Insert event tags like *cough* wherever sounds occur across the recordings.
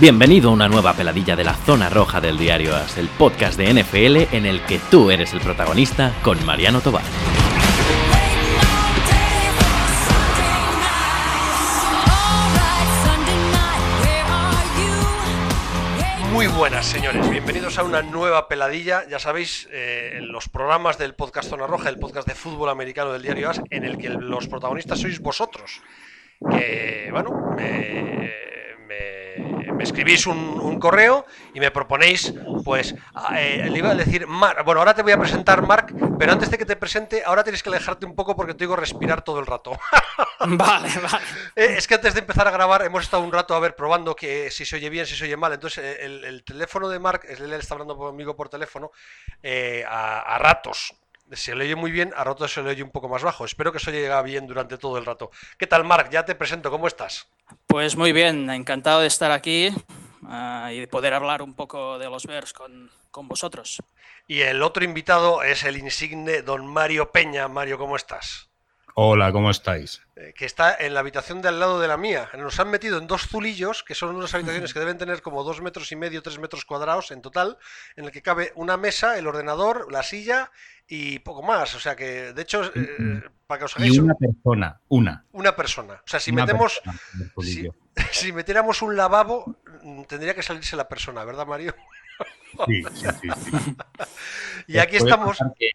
Bienvenido a una nueva peladilla de la zona roja del diario As, el podcast de NFL en el que tú eres el protagonista con Mariano Tobar. Muy buenas, señores. Bienvenidos a una nueva peladilla. Ya sabéis, eh, los programas del podcast Zona Roja, el podcast de fútbol americano del diario AS, en el que los protagonistas sois vosotros. Que, bueno, me, me- me escribís un, un correo y me proponéis, pues, eh, le iba a decir, Mar, bueno, ahora te voy a presentar, Marc, pero antes de que te presente, ahora tienes que alejarte un poco porque te digo respirar todo el rato. *laughs* Vale, vale. Eh, es que antes de empezar a grabar hemos estado un rato a ver probando que si se oye bien, si se oye mal. Entonces eh, el, el teléfono de Mark, él está hablando conmigo por teléfono, eh, a, a ratos se le oye muy bien, a ratos se le oye un poco más bajo. Espero que se oiga bien durante todo el rato. ¿Qué tal, Mark? Ya te presento, ¿cómo estás? Pues muy bien, encantado de estar aquí ah, y de poder hablar un poco de los Bears con, con vosotros. Y el otro invitado es el insigne don Mario Peña. Mario, ¿cómo estás? Hola, ¿cómo estáis? Eh, que está en la habitación de al lado de la mía. Nos han metido en dos zulillos, que son unas habitaciones *laughs* que deben tener como dos metros y medio, tres metros cuadrados en total, en el que cabe una mesa, el ordenador, la silla y poco más. O sea que, de hecho, eh, para que os hagáis Y un- una persona, una. una persona. O sea, si Una metemos, *laughs* si, metiéramos un lavabo, mm, tendría que salirse la persona, ¿verdad, Mario? Sí, sí, sí, sí. *laughs* Y aquí estamos. Que,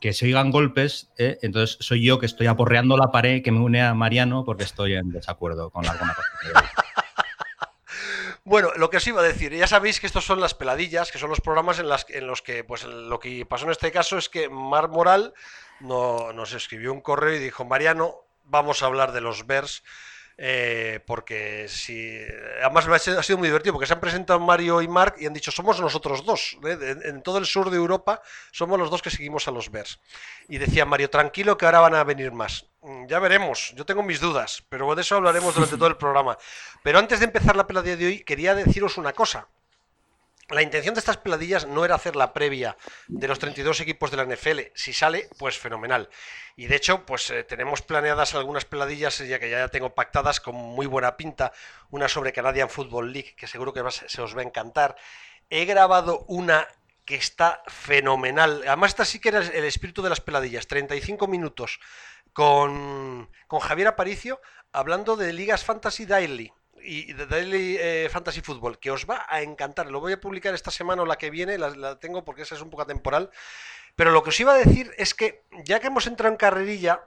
que se oigan golpes, ¿eh? entonces soy yo que estoy aporreando la pared que me une a Mariano porque estoy en desacuerdo con alguna cosa. *laughs* Bueno, lo que os iba a decir, ya sabéis que estos son las peladillas, que son los programas en, en los que, pues lo que pasó en este caso es que Mar Moral no- nos escribió un correo y dijo, Mariano, vamos a hablar de los Bears, eh, porque si... Además ha sido, muy divertido, porque se han presentado Mario y Mark y han dicho, somos nosotros dos, ¿eh? en, todo el sur de Europa somos los dos que seguimos a los Bears. Y decía Mario, tranquilo que ahora van a venir más. Mm, Ya veremos, yo tengo mis dudas, pero de eso hablaremos durante todo el programa. Pero antes de empezar la peladilla de hoy, quería deciros una cosa. La intención de estas peladillas no era hacer la previa de los 32 equipos de la NFL. Si sale, pues fenomenal. Y de hecho, pues eh, tenemos planeadas algunas peladillas, ya que ya tengo pactadas con muy buena pinta. Una sobre Canadian Football League, que seguro que se os va a encantar. He grabado una que está fenomenal. Además, esta sí que era el espíritu de las peladillas. 35 minutos con, con Javier Aparicio hablando de ligas fantasy daily y de Daily eh, Fantasy Football, que os va a encantar. Lo voy a publicar esta semana o la que viene, la, la tengo porque esa es un poco temporal. Pero lo que os iba a decir es que, ya que hemos entrado en carrerilla,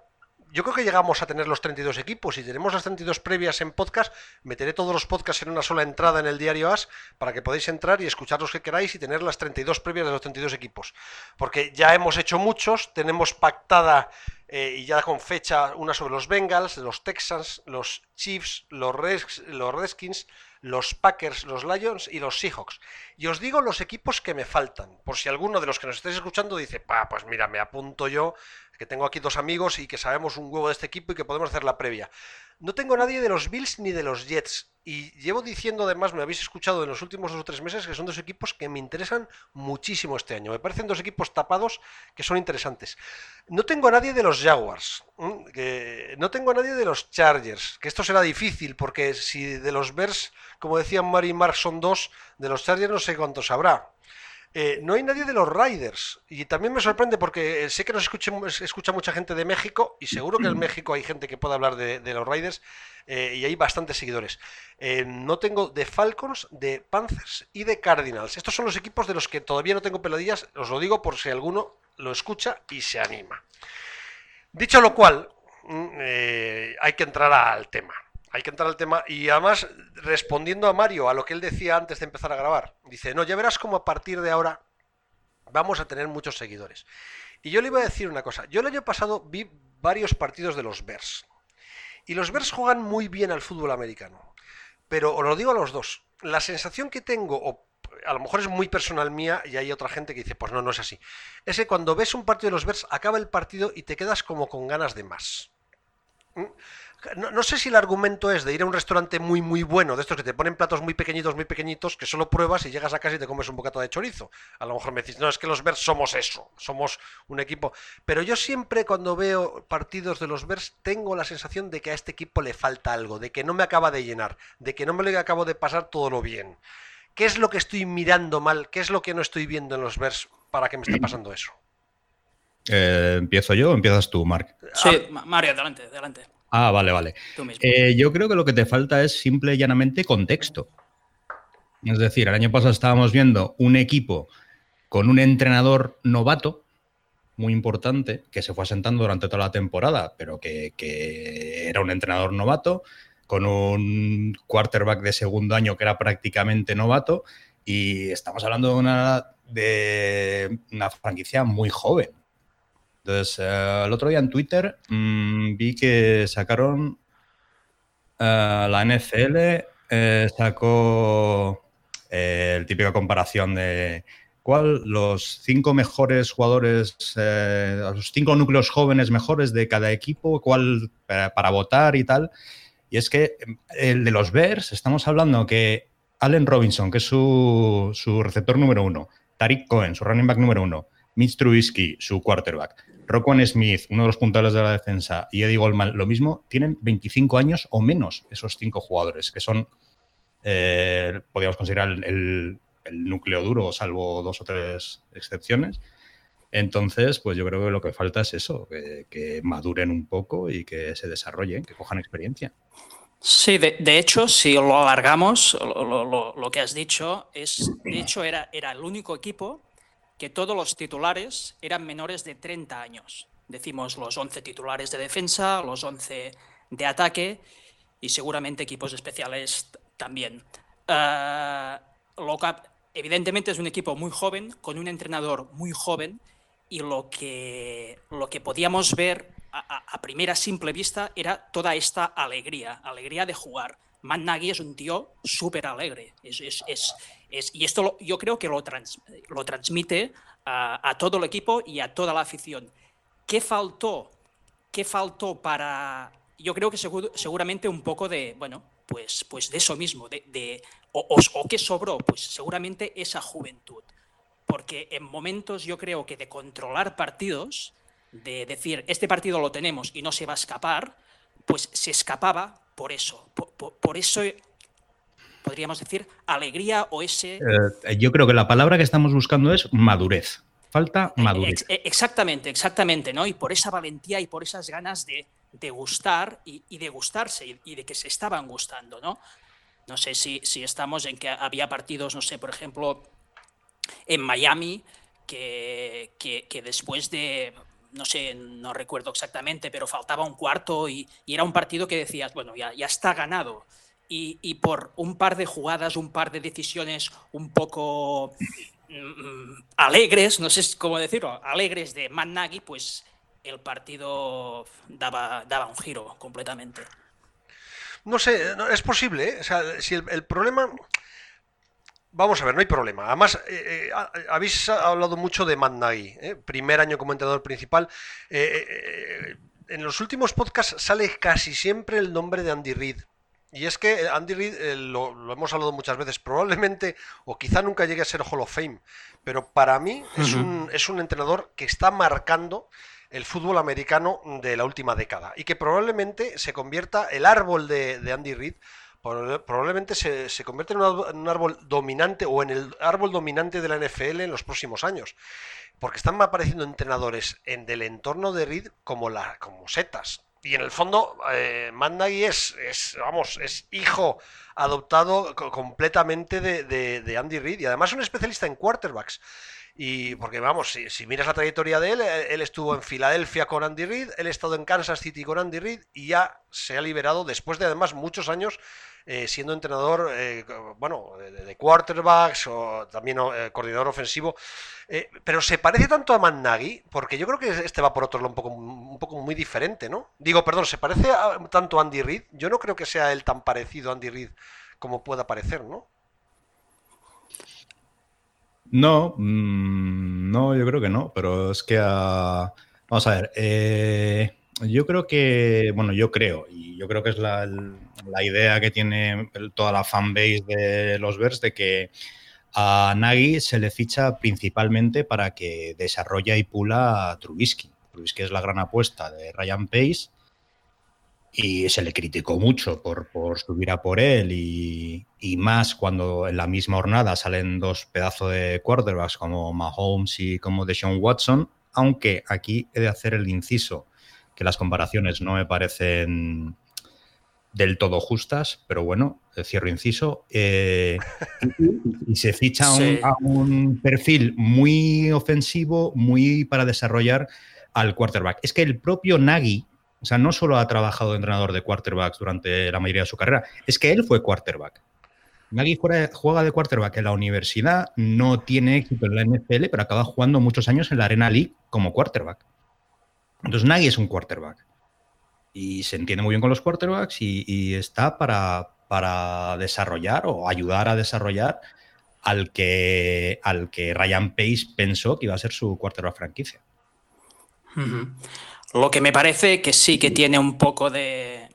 yo creo que llegamos a tener los 32 equipos y tenemos las 32 previas en podcast. Meteré todos los podcasts en una sola entrada en el diario AS para que podáis entrar y escuchar los que queráis y tener las 32 previas de los 32 equipos. Porque ya hemos hecho muchos, tenemos pactada eh, y ya con fecha una sobre los Bengals, los Texans, los Chiefs, los, Res- los Redskins, los Packers, los Lions y los Seahawks. Y os digo los equipos que me faltan, por si alguno de los que nos estáis escuchando dice, pa, pues mira, me apunto yo, que tengo aquí dos amigos y que sabemos un huevo de este equipo y que podemos hacer la previa. No tengo nadie de los Bills ni de los Jets. Y llevo diciendo, además, me habéis escuchado en los últimos dos o tres meses, que son dos equipos que me interesan muchísimo este año. Me parecen dos equipos tapados que son interesantes. No tengo a nadie de los Jaguars. no tengo a nadie de los Chargers. Que esto será difícil, porque si de los Bears, como decían Mari y Mark, son dos, de los Chargers no sé cuántos habrá. Eh, no hay nadie de los Riders. Y también me sorprende porque eh, sé que nos escuche- escucha mucha gente de México y seguro que en México hay gente que pueda hablar de, los Riders eh, y hay bastantes seguidores. No tengo de Falcons, de Panthers y de Cardinals. Estos son los equipos de los que todavía no tengo peladillas. Os lo digo por si alguno lo escucha y se anima. Dicho lo cual, mm, hay que entrar al tema. Hay que entrar al tema y además respondiendo a Mario a lo que él decía antes de empezar a grabar. Dice, no, ya verás como a partir de ahora vamos a tener muchos seguidores. Y yo le iba a decir una cosa. Yo el año pasado vi varios partidos de los Bears. Y los Bears juegan muy bien al fútbol americano. Pero os lo digo a los dos. La sensación que tengo, o a lo mejor es muy personal mía y hay otra gente que dice, pues no, no es así. Es que cuando ves un partido de los Bears, acaba el partido y te quedas como con ganas de más. ¿Mm? No, sé si el argumento es de ir a un restaurante muy, muy bueno, de estos que te ponen platos muy pequeñitos, muy pequeñitos, que solo pruebas y llegas a casa y te comes un bocado de chorizo. A lo mejor me decís, no, es que los Bears somos eso, somos un equipo. Pero yo siempre cuando veo partidos de los Bears tengo la sensación de que a este equipo le falta algo, de que no me acaba de llenar, de que no me le acabo de pasar todo lo bien. ¿Qué es lo que estoy mirando mal? ¿Qué es lo que no estoy viendo en los Bears para que me esté pasando eso? Eh, ¿Empiezo yo o empiezas tú, Mark? Sí, Mario, adelante, adelante. Ah, vale, vale. Eh, yo creo que lo que te falta es simple y llanamente contexto. Es decir, el año pasado estábamos viendo un equipo con un entrenador novato, muy importante, que se fue asentando durante toda la temporada, pero que, era un entrenador novato, con un quarterback de segundo año que era prácticamente novato, y estamos hablando de una, de una franquicia muy joven. Entonces, eh, el otro día en Twitter mm, vi que sacaron eh, la NFL, eh, sacó el típica comparación de cuál los cinco mejores jugadores, los cinco núcleos jóvenes mejores de cada equipo, cuál para votar y tal. Y es que el de los Bears, estamos hablando que Allen Robinson, que es su, su receptor número uno, Tariq Cohen, su running back número uno, Mitch Trubisky, su quarterback, Roquan Smith, uno de los puntales de la defensa, y Eddie Goldman, lo mismo, tienen 25 años o menos esos cinco jugadores, que son, eh, podríamos considerar el, núcleo duro, salvo dos o tres excepciones. Entonces, pues yo creo que lo que falta es eso, que, maduren un poco y que se desarrollen, que cojan experiencia. Sí, de, hecho, si lo alargamos, lo, lo, que has dicho, es, de hecho, era, era el único equipo que todos los titulares eran menores de 30 años. Decimos los 11 titulares de defensa, los 11 de ataque y seguramente equipos especiales también. Uh, evidentemente es un equipo muy joven, con un entrenador muy joven y lo que, lo que podíamos ver a, primera simple vista era toda esta alegría, alegría de jugar. Matt Nagy es un tío súper alegre. Es, es, es, y esto yo creo que lo, lo transmite a, todo el equipo y a toda la afición. ¿Qué faltó? ¿Qué faltó para.? Yo creo que seguramente un poco de, bueno, pues, pues de eso mismo, de, de o, o, qué sobró, pues seguramente esa juventud. Porque en momentos yo creo que de controlar partidos, de decir, este partido lo tenemos y no se va a escapar, pues se escapaba por eso. Por, eso podríamos decir alegría o ese... Eh, yo creo que la palabra que estamos buscando es madurez. Falta eh, madurez. exactamente, exactamente, ¿no? Y por esa valentía y por esas ganas de, gustar y, de gustarse y, de que se estaban gustando, ¿no? No sé si, si estamos en que había partidos, no sé, por ejemplo, en Miami, que, que después de no sé, no recuerdo exactamente, pero faltaba un cuarto y, era un partido que decías, bueno, ya, ya está ganado. Y, por un par de jugadas, un par de decisiones un poco mm, alegres, no sé cómo decirlo, alegres de Matt Nagy, pues el partido daba, daba un giro completamente. No sé, es posible. ¿eh? O sea, si el problema Vamos a ver, no hay problema. Además, eh, eh, habéis hablado mucho de Matt ¿eh? primer año como entrenador principal. en los últimos podcasts sale casi siempre el nombre de Andy Reid. Y es que Andy Reid, lo, hemos hablado muchas veces, probablemente o quizá nunca llegue a ser Hall of Fame, pero para mí es, un, es un entrenador que está marcando el fútbol americano de la última década y que probablemente se convierta el árbol de, de Andy Reid probablemente se, se convierte en un árbol dominante o en el árbol dominante de la NFL en los próximos años. Porque están apareciendo entrenadores en del entorno de Reed como, la, como setas. Y en el fondo, eh, es, es, vamos, es hijo adoptado completamente de, Andy Reid y además un especialista en quarterbacks. Y porque vamos, si, si, miras la trayectoria de él, eh, él estuvo en Filadelfia con Andy Reid, él ha estado en Kansas City con Andy Reid y ya se ha liberado después de además muchos años eh, siendo entrenador, eh, bueno, de, quarterbacks o también eh, coordinador ofensivo. pero se parece tanto a Nagy, porque yo creo que este va por otro lado un poco, muy diferente, ¿no? Digo, perdón, se parece tanto a Andy Reid. Yo no creo que sea él tan parecido a Andy Reid como pueda parecer, ¿no? No, mm, no, yo creo que no, pero es que Vamos a ver, yo creo que, bueno, yo creo, y yo creo que es la, idea que tiene toda la fanbase de los Bears de que a Nagy se le ficha principalmente para que desarrolle y pula a Trubisky. Trubisky es la gran apuesta de Ryan Pace y se le criticó mucho por, subir a por él y, más cuando en la misma jornada salen dos pedazos de quarterbacks como Mahomes y como Deshaun Watson, aunque aquí he de hacer el inciso que las comparaciones no me parecen del todo justas, pero bueno, cierro inciso, eh, y, se ficha a un perfil muy ofensivo, muy para desarrollar al quarterback. Es que el propio Nagy, o sea, no solo ha trabajado de entrenador de quarterbacks durante la mayoría de su carrera, es que él fue quarterback. Nagy juega de quarterback en la universidad, no tiene éxito en la NFL, pero acaba jugando muchos años en la Arena League como quarterback. Entonces Nagy es un quarterback. Y se entiende muy bien con los quarterbacks y, está para, para, desarrollar o ayudar a desarrollar al que, al que Ryan Pace pensó que iba a ser su quarterback franquicia. Lo que me parece que sí que tiene un poco de,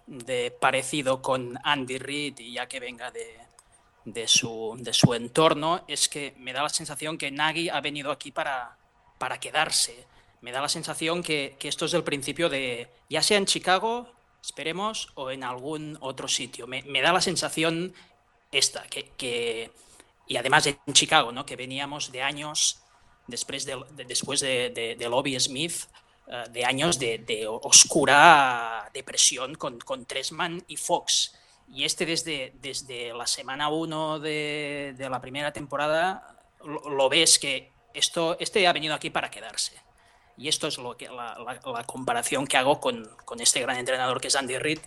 parecido con Andy Reid, y ya que venga de, su, entorno, es que me da la sensación que Nagy ha venido aquí para, para quedarse. Me da la sensación que, esto es el principio de, ya sea en Chicago, esperemos, o en algún otro sitio. Me, da la sensación esta, que, y además en Chicago, ¿no? que veníamos de años después de, después de, Lobby Smith, eh, de años de, oscura depresión con, con Tresman y Fox. Y este desde, desde la semana 1 de, la primera temporada lo, ves que esto, este ha venido aquí para quedarse. Y esto es lo que, la, comparación que hago con, con, este gran entrenador que es Andy Reid,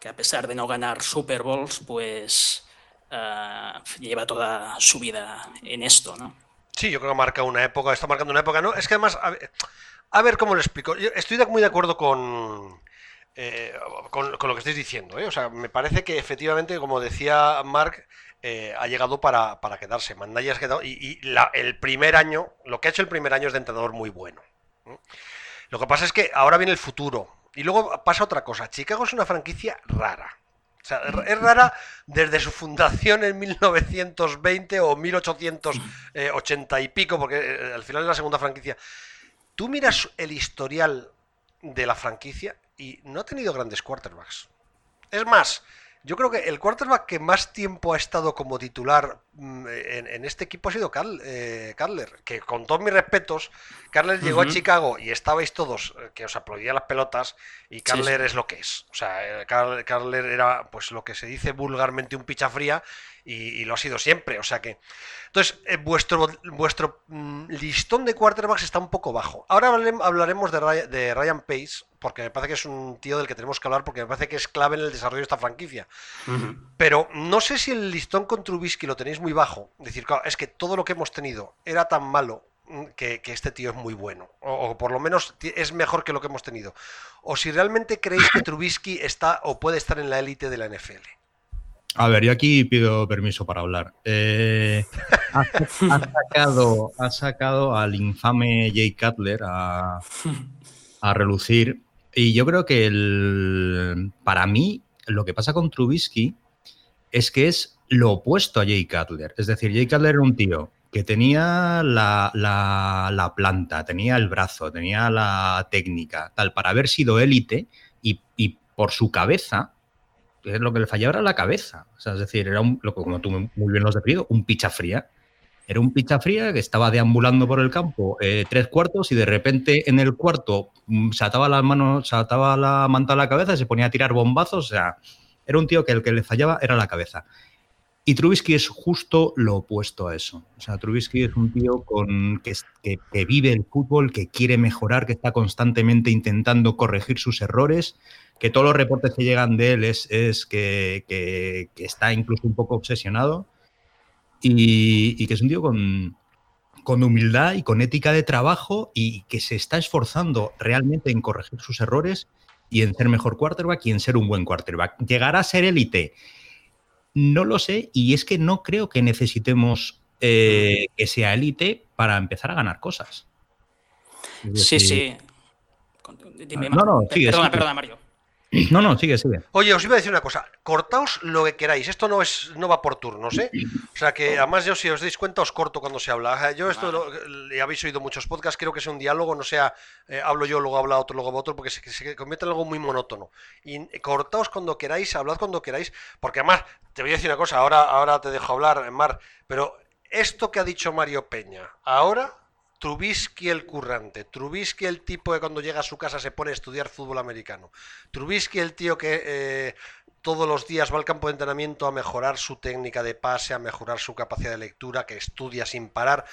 que a pesar de no ganar Super Bowls, pues eh, lleva toda su vida en esto, ¿no? Sí, yo creo que marca una época, está marcando una época, ¿no? Es que además, a ver cómo lo explico. estoy muy de acuerdo eh, con, con, lo que estáis diciendo. ¿eh? O sea, me parece que efectivamente, como decía Mark, ha llegado para, quedarse. Mandaya ha quedado. Y, el primer año, lo que ha hecho el primer año es de entrenador muy bueno. Lo que pasa es que ahora viene el futuro. Y luego pasa otra cosa. Chicago es una franquicia rara. O sea, es rara desde su fundación en 1920 o 1880 y pico, porque al final es la segunda franquicia. Tú miras el historial de la franquicia y no ha tenido grandes quarterbacks. Es más, yo creo que el quarterback que más tiempo ha estado como titular mm, en, este equipo ha sido Carl, eh, que con todos mis respetos, Carler llegó a Chicago y estabais todos eh, que os aplaudía las pelotas y Carler es lo que es. O sea, eh, Carler era pues lo que se dice vulgarmente un picha fría y, lo ha sido siempre. O sea que. Entonces, eh, vuestro, vuestro mm, listón de quarterbacks está un poco bajo. Ahora hablaremos de Ryan, de Ryan, Pace, porque me parece que es un tío del que tenemos que hablar, porque me parece que es clave en el desarrollo de esta franquicia. Pero no sé si el listón con Trubisky lo tenéis muy bajo. Es decir, claro, es que todo lo que hemos tenido era tan malo mm, que, este tío es muy bueno. O, por lo menos es mejor que lo que hemos tenido. O si realmente creéis que Trubisky está o puede estar en la élite de la NFL. A ver, yo aquí pido permiso para hablar. Eh, ha, sacado, ha, sacado, al infame Jay Cutler a, relucir. Y yo creo que el, para mí lo que pasa con Trubisky es que es lo opuesto a Jay Cutler. Es decir, Jay Cutler era un tío que tenía la, la, planta, tenía el brazo, tenía la técnica, tal, para haber sido élite y, y por su cabeza lo que le fallaba era la cabeza. O sea, es decir, era un, como tú muy bien lo has definido, un picha fría. Era un picha fría que estaba deambulando por el campo eh, tres cuartos y de repente en el cuarto mm, se ataba las manos, se ataba la manta a la cabeza y se ponía a tirar bombazos. O sea, era un tío que el que le fallaba era la cabeza. Y Trubisky es justo lo opuesto a eso. O sea, Trubisky es un tío con, que, vive el fútbol, que quiere mejorar, que está constantemente intentando corregir sus errores, que todos los reportes que llegan de él es, que, está incluso un poco obsesionado y, que es un tío con, con, humildad y con ética de trabajo y que se está esforzando realmente en corregir sus errores y en ser mejor quarterback y en ser un buen quarterback. ¿Llegará a ser élite? No lo sé y es que no creo que necesitemos eh, que sea élite para empezar a ganar cosas. sí, sí. no, no, sigue, perdona, perdona, Mario. No, no, sigue, sigue. Oye, os iba a decir una cosa. Cortaos lo que queráis. Esto no es no va por turnos, ¿eh? O sea que además yo si os dais cuenta os corto cuando se habla. Yo esto lo, habéis oído muchos podcasts, creo que es un diálogo, no sea eh, hablo yo, luego habla otro, luego otro, porque se, se, convierte en algo muy monótono. Y cortaos cuando queráis, hablad cuando queráis, porque además te voy a decir una cosa, ahora, ahora te dejo hablar, Mar, pero esto que ha dicho Mario Peña, ahora Trubisky el currante, Trubisky el tipo que cuando llega a su casa se pone a estudiar fútbol americano, Trubisky el tío que eh, todos los días va al campo de entrenamiento a mejorar su técnica de pase, a mejorar su capacidad de lectura, que estudia sin parar.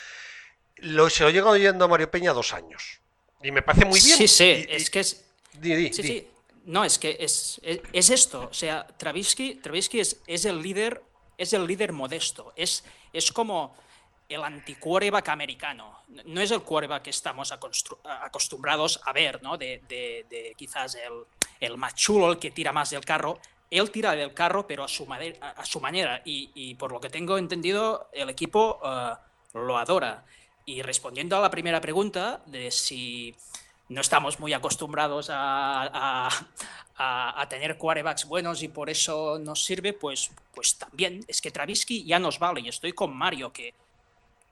Lo, se lo llego oyendo a Mario Peña dos años. Y me parece muy bien. Sí, sí, es que es... sí, sí. No, es que es, es, esto. O sea, Trubisky, Trubisky es, es, el líder, es el líder modesto. Es, es como el anti-quarterback americano. No es el quarterback que estamos acostumbrados a ver, ¿no? De, quizás el, el, más el que tira más del carro. Él tira del carro, pero a su, a su manera. Y, por lo que tengo entendido, el equipo eh, lo adora. Y respondiendo a la primera pregunta de si no estamos muy acostumbrados a, a, tener quarterbacks buenos y por eso nos sirve, pues, pues también es que Travisky ya nos vale. Y estoy con Mario, que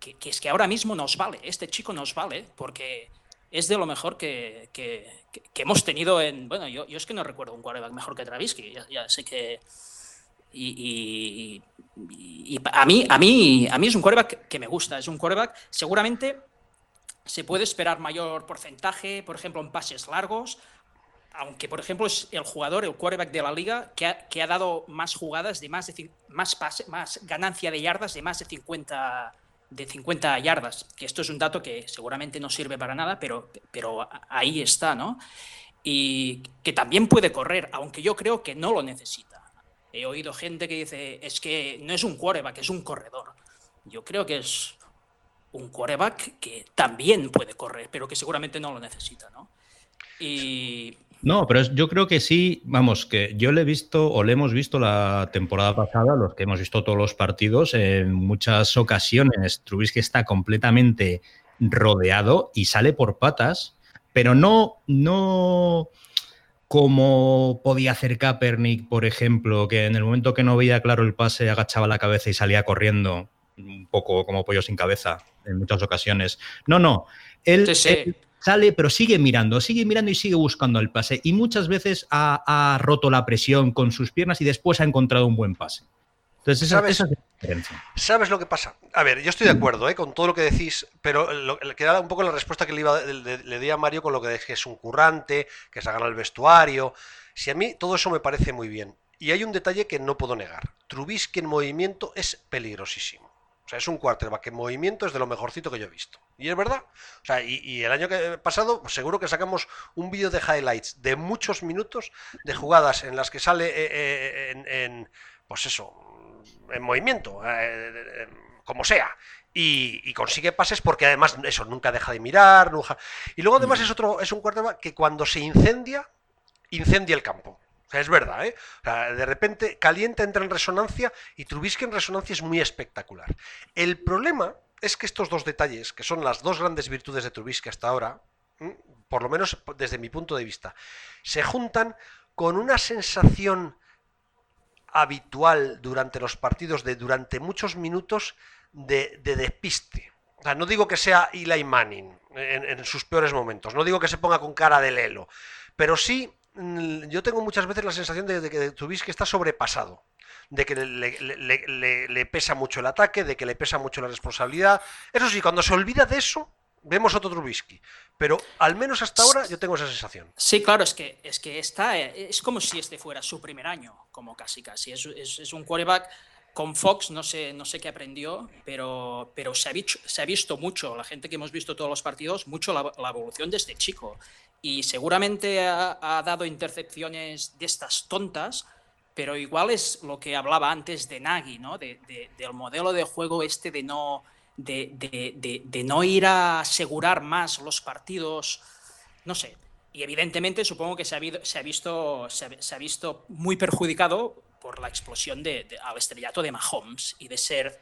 que, es que ahora mismo nos vale, este chico nos vale, porque es de lo mejor que, hemos tenido en... Bueno, yo, yo, es que no recuerdo un quarterback mejor que Travisky, ya, sé que... Y, a, mí, a, mí, a mí es un quarterback que me gusta, es un quarterback seguramente se puede esperar mayor porcentaje, por ejemplo, en pases largos, aunque por ejemplo es el jugador, el quarterback de la liga, que ha, que ha dado más jugadas de más de más pase, más ganancia de yardas de más de 50 de 50 yardas, que esto es un dato que seguramente no sirve para nada, pero, pero ahí está, ¿no? Y que también puede correr, aunque yo creo que no lo necesita. He oído gente que dice, es que no es un quarterback, es un corredor. Yo creo que es un quarterback que también puede correr, pero que seguramente no lo necesita, ¿no? Y no, pero yo creo que sí, vamos, que yo le he visto o le hemos visto la temporada pasada, los que hemos visto todos los partidos, en muchas ocasiones Trubisky está completamente rodeado y sale por patas, pero no, no como podía hacer Kaepernick, por ejemplo, que en el momento que no veía claro el pase agachaba la cabeza y salía corriendo, un poco como pollo sin cabeza en muchas ocasiones. No, no, él sale, pero sigue mirando, sigue mirando y sigue buscando el pase. Y muchas veces ha, roto la presión con sus piernas y después ha encontrado un buen pase. Entonces, esa, ¿Sabes? es la diferencia. ¿Sabes lo que pasa? A ver, yo estoy de acuerdo ¿eh? con todo lo que decís, pero lo, que da un poco la respuesta que le, iba, le, di a Mario con lo que decís que es un currante, que se ha ganado el vestuario. Si a mí todo eso me parece muy bien. Y hay un detalle que no puedo negar. Trubisky en movimiento es peligrosísimo. O sea, es un quarterback en movimiento, es de lo mejorcito que yo he visto. Y es verdad. O sea, y, el año que, pasado, seguro que sacamos un vídeo de highlights de muchos minutos de jugadas en las que sale eh, eh, en, pues eso, en movimiento, eh, como sea. Y, consigue pases porque además eso nunca deja de mirar, nunca... y luego además mm. es otro, es un quarterback que cuando se incendia, incendia el campo es verdad, ¿eh? de repente calienta, entra en resonancia y Trubisky en resonancia es muy espectacular. El problema es que estos dos detalles, que son las dos grandes virtudes de Trubisky hasta ahora, por lo menos desde mi punto de vista, se juntan con una sensación habitual durante los partidos de durante muchos minutos de, despiste. no digo que sea Eli Manning en, en, sus peores momentos, no digo que se ponga con cara de lelo, pero sí yo tengo muchas veces la sensación de, que Trubisky está sobrepasado, de que le, pesa mucho el ataque, de que le pesa mucho la responsabilidad. Eso sí, cuando se olvida de eso, vemos otro Trubisky. Pero al menos hasta ahora yo tengo esa sensación. Sí, claro, es que, es que está, es como si este fuera su primer año, como casi casi. Es, un quarterback con Fox, no sé, no sé qué aprendió, pero, pero se, ha visto, mucho, la gente que hemos visto todos los partidos, mucho la evolución de este chico y seguramente ha, dado intercepciones de estas tontas, pero igual es lo que hablaba antes de Nagy, ¿no? De, del modelo de juego este de no, de, no ir a asegurar más los partidos, no sé. Y evidentemente supongo que se ha, se ha, visto, se ha, visto muy perjudicado por la explosión de, al estrellato de Mahomes y de ser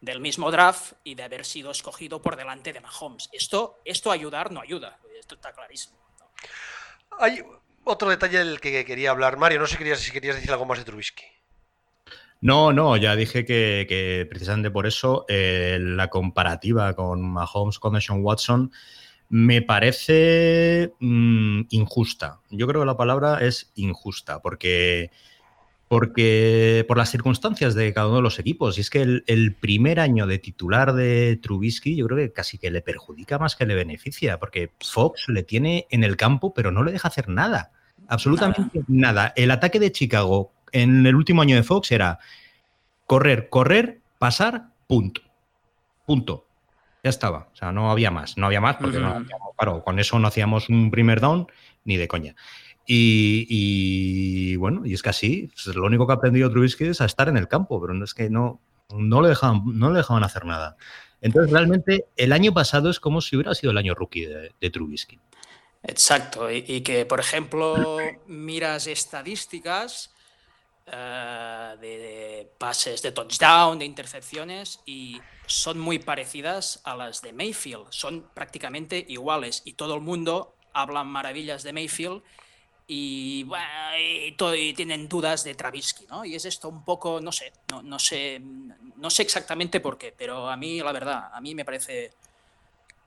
del mismo draft y de haber sido escogido por delante de Mahomes. Esto, esto ayudar no ayuda, esto está clarísimo. Hay otro detalle del que quería hablar. Mario, no sé si querías, decir algo más de Trubisky. No, no, ya dije que, precisamente por eso eh, la comparativa con Mahomes, con Watson, me parece mm, injusta. Yo creo que la palabra es injusta, porque, porque por las circunstancias de cada uno de los equipos. Y es que el, primer año de titular de Trubisky, yo creo que casi que le perjudica más que le beneficia, porque Fox le tiene en el campo, pero no le deja hacer nada. Absolutamente nada. El ataque de Chicago en el último año de Fox era correr, correr, pasar, punto. Punto. Ya estaba. O sea, no había más. No había más porque claro, con eso no hacíamos un primer down ni de coña. Y, bueno, y es que así, pues, lo único que ha aprendido Trubisky es a estar en el campo, pero no es que no, no, le dejaban, no le dejaban hacer nada. Entonces, realmente, el año pasado es como si hubiera sido el año rookie de, Trubisky. Exacto, y, que, por ejemplo, miras estadísticas eh, de, pases de touchdown, de intercepciones, y son muy parecidas a las de Mayfield, son prácticamente iguales, y todo el mundo habla maravillas de Mayfield y, tienen dudas de Travisky, ¿no? Y es esto un poco, no sé, no, no, sé, no sé exactamente por qué, pero a mí, la verdad, a mí me parece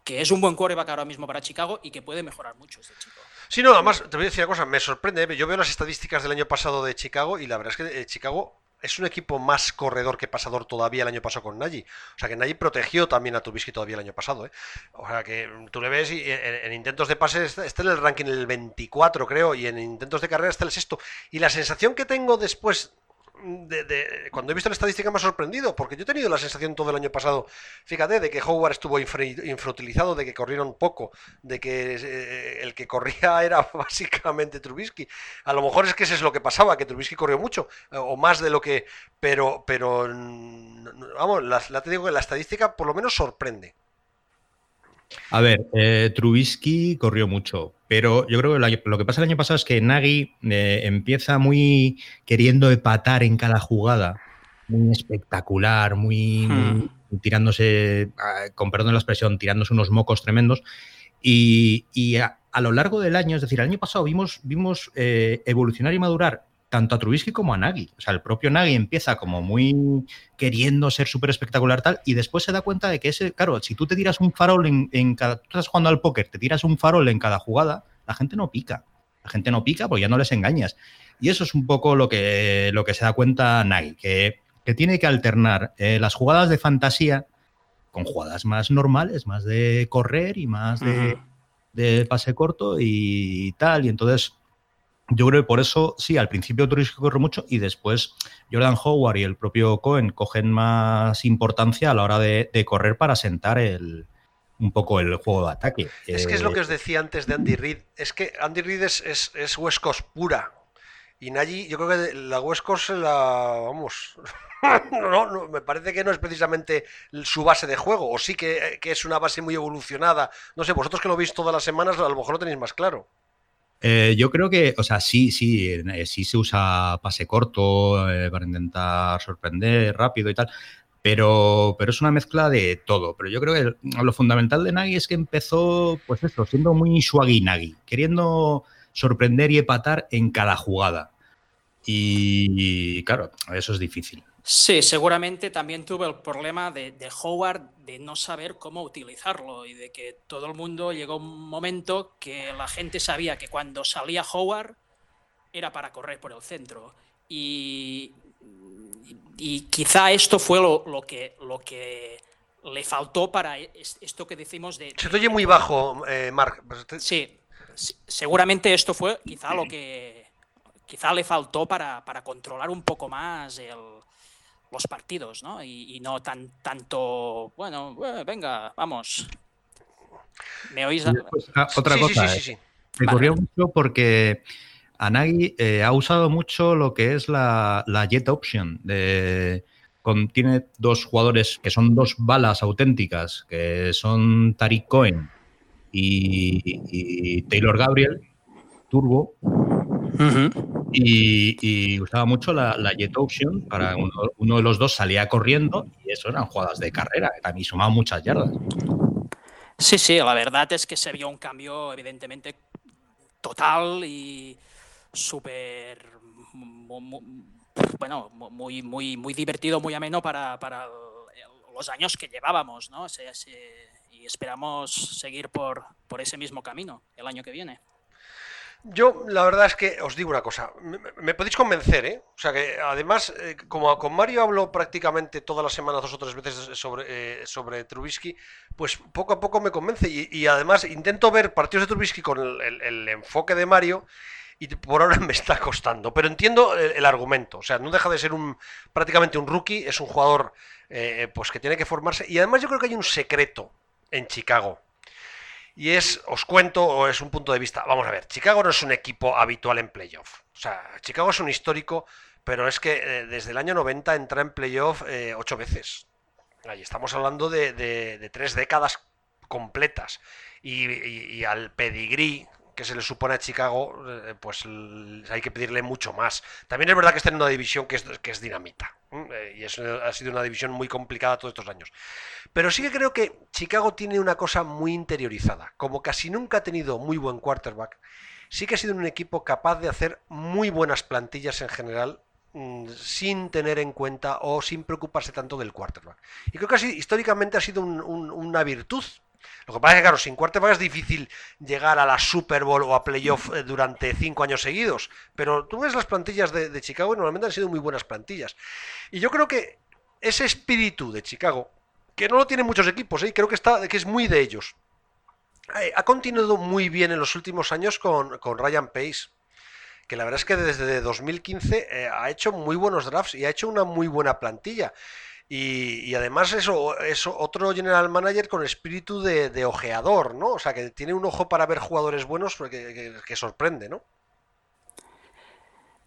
que es un buen quarterback ahora mismo para Chicago y que puede mejorar mucho este chico. Sí, no, además te voy a decir una cosa, me sorprende. ¿eh? Yo veo las estadísticas del año pasado de Chicago y la verdad es que eh, Chicago es un equipo más corredor que pasador todavía el año pasado con Nagy. O sea que Nagy protegió también a Trubisky todavía el año pasado. ¿eh? O sea que tú le ves en, intentos de pase está, en el ranking el 24 creo y en intentos de carrera está el sexto. Y la sensación que tengo después de, cuando he visto la estadística me ha sorprendido, porque yo he tenido la sensación todo el año pasado, fíjate, de que Howard estuvo infrautilizado, de que corrieron poco, de que eh, el que corría *laughs* era básicamente Trubisky. A lo mejor es que eso es lo que pasaba, que Trubisky corrió mucho, eh, o más de lo que... Pero, pero vamos, la, te digo que la estadística por lo menos sorprende. A ver, eh, Trubisky corrió mucho, pero yo creo que lo que pasa el año pasado es que Nagy eh, empieza muy queriendo empatar en cada jugada, muy espectacular, muy, hmm. tirándose, ah, con perdón de la expresión, tirándose unos mocos tremendos. Y, a, lo largo del año, es decir, el año pasado vimos, vimos eh, evolucionar y madurar tanto a Trubisky como a Nagy. O sea, el propio Nagy empieza como muy queriendo ser súper espectacular tal y después se da cuenta de que ese, claro, si tú te tiras un farol en, cada, tú estás jugando al póker, te tiras un farol en cada jugada, la gente no pica. La gente no pica porque ya no les engañas. Y eso es un poco lo que, lo que se da cuenta Nagy, que, tiene que alternar eh, las jugadas de fantasía con jugadas más normales, más de correr y más de, de pase corto y tal. Y entonces yo creo que por eso, sí, al principio Trubisky corre mucho y después Jordan Howard y el propio Cohen cogen más importancia a la hora de, correr para sentar el, un poco el juego de ataque. Es que es lo que os decía antes de Andy Reid. Es que Andy Reid es, es, Coast pura. Y Nagy, yo creo que la West Coast la. Vamos. *laughs* no, no, me parece que no es precisamente su base de juego. O sí que, que es una base muy evolucionada. No sé, vosotros que lo veis todas las semanas, a lo mejor lo tenéis más claro. Eh, yo creo que, o sea, sí, sí, eh, sí se usa pase corto eh, para intentar sorprender rápido y tal, pero, pero es una mezcla de todo. Pero yo creo que lo fundamental de Nagy es que empezó, pues eso, siendo muy swaggy Nagy, queriendo sorprender y empatar en cada jugada. Y claro, eso es difícil. Sí, seguramente también tuve el problema de, Howard de no saber cómo utilizarlo y de que todo el mundo llegó un momento que la gente sabía que cuando salía Howard era para correr por el centro. Y, y quizá esto fue lo, que, lo que le faltó para esto que decimos de... Se te oye muy bajo, eh, Mark. Sí, seguramente esto fue quizá lo que quizá le faltó para, para controlar un poco más el, los partidos, ¿no? Y, no tan tanto, bueno, eh, venga, vamos. ¿Me oís? Ah, otra cosa, sí, sí, eh. me corrió mucho porque Anagi eh, ha usado mucho lo que es la, jet option. De, tiene dos jugadores que son dos balas auténticas, que son Tariq Cohen y Taylor Gabriel, Turbo, y, usaba mucho la, Jet Option para uno, de los dos salía corriendo y eso eran jugadas de carrera, que también sumaban muchas yardas. Sí, sí, la verdad es que se vio un cambio, evidentemente, total y súper bueno, muy, muy, muy divertido, muy ameno para, para los años que llevábamos, ¿no? y esperamos seguir por, por ese mismo camino el año que viene. Yo, la verdad es que os digo una cosa, me, podéis convencer, ¿eh? O sea que además, eh, como con Mario hablo prácticamente todas las semanas, dos o tres veces sobre, eh, sobre Trubisky, pues poco a poco me convence y, además intento ver partidos de Trubisky con el, enfoque de Mario y por ahora *laughs* me está costando, pero entiendo el, argumento, o sea, no deja de ser un prácticamente un rookie, es un jugador eh, pues que tiene que formarse y además yo creo que hay un secreto en Chicago y es, os cuento, o es un punto de vista. Vamos a ver, Chicago no es un equipo habitual en playoff. O sea, Chicago es un histórico, pero es que eh, desde el año 90 entra en playoff eh, ocho veces. Ahí estamos hablando de, tres décadas completas. Y, al pedigrí que se le supone a Chicago, eh, pues hay que pedirle mucho más. También es verdad que está en una división que es, que es dinamita. Eh, y ha sido una división muy complicada todos estos años. Pero sí que creo que Chicago tiene una cosa muy interiorizada. Como casi nunca ha tenido muy buen quarterback, sí que ha sido un equipo capaz de hacer muy buenas plantillas en general mm, sin tener en cuenta o sin preocuparse tanto del quarterback. Y creo que así, históricamente ha sido una virtud lo que pasa es que, claro, sin quarterback es difícil llegar a la Super Bowl o a playoff eh, durante cinco años seguidos. Pero tú ves las plantillas de, Chicago y normalmente han sido muy buenas plantillas. Y yo creo que ese espíritu de Chicago, que no lo tienen muchos equipos, ¿eh? creo que, está, que es muy de ellos, eh, ha continuado muy bien en los últimos años con, Ryan Pace que la verdad es que desde 2015 eh, ha hecho muy buenos drafts y ha hecho una muy buena plantilla. Y, además eso, es otro general manager con espíritu de, ojeador, ¿no? O sea, que tiene un ojo para ver jugadores buenos que, sorprende, ¿no?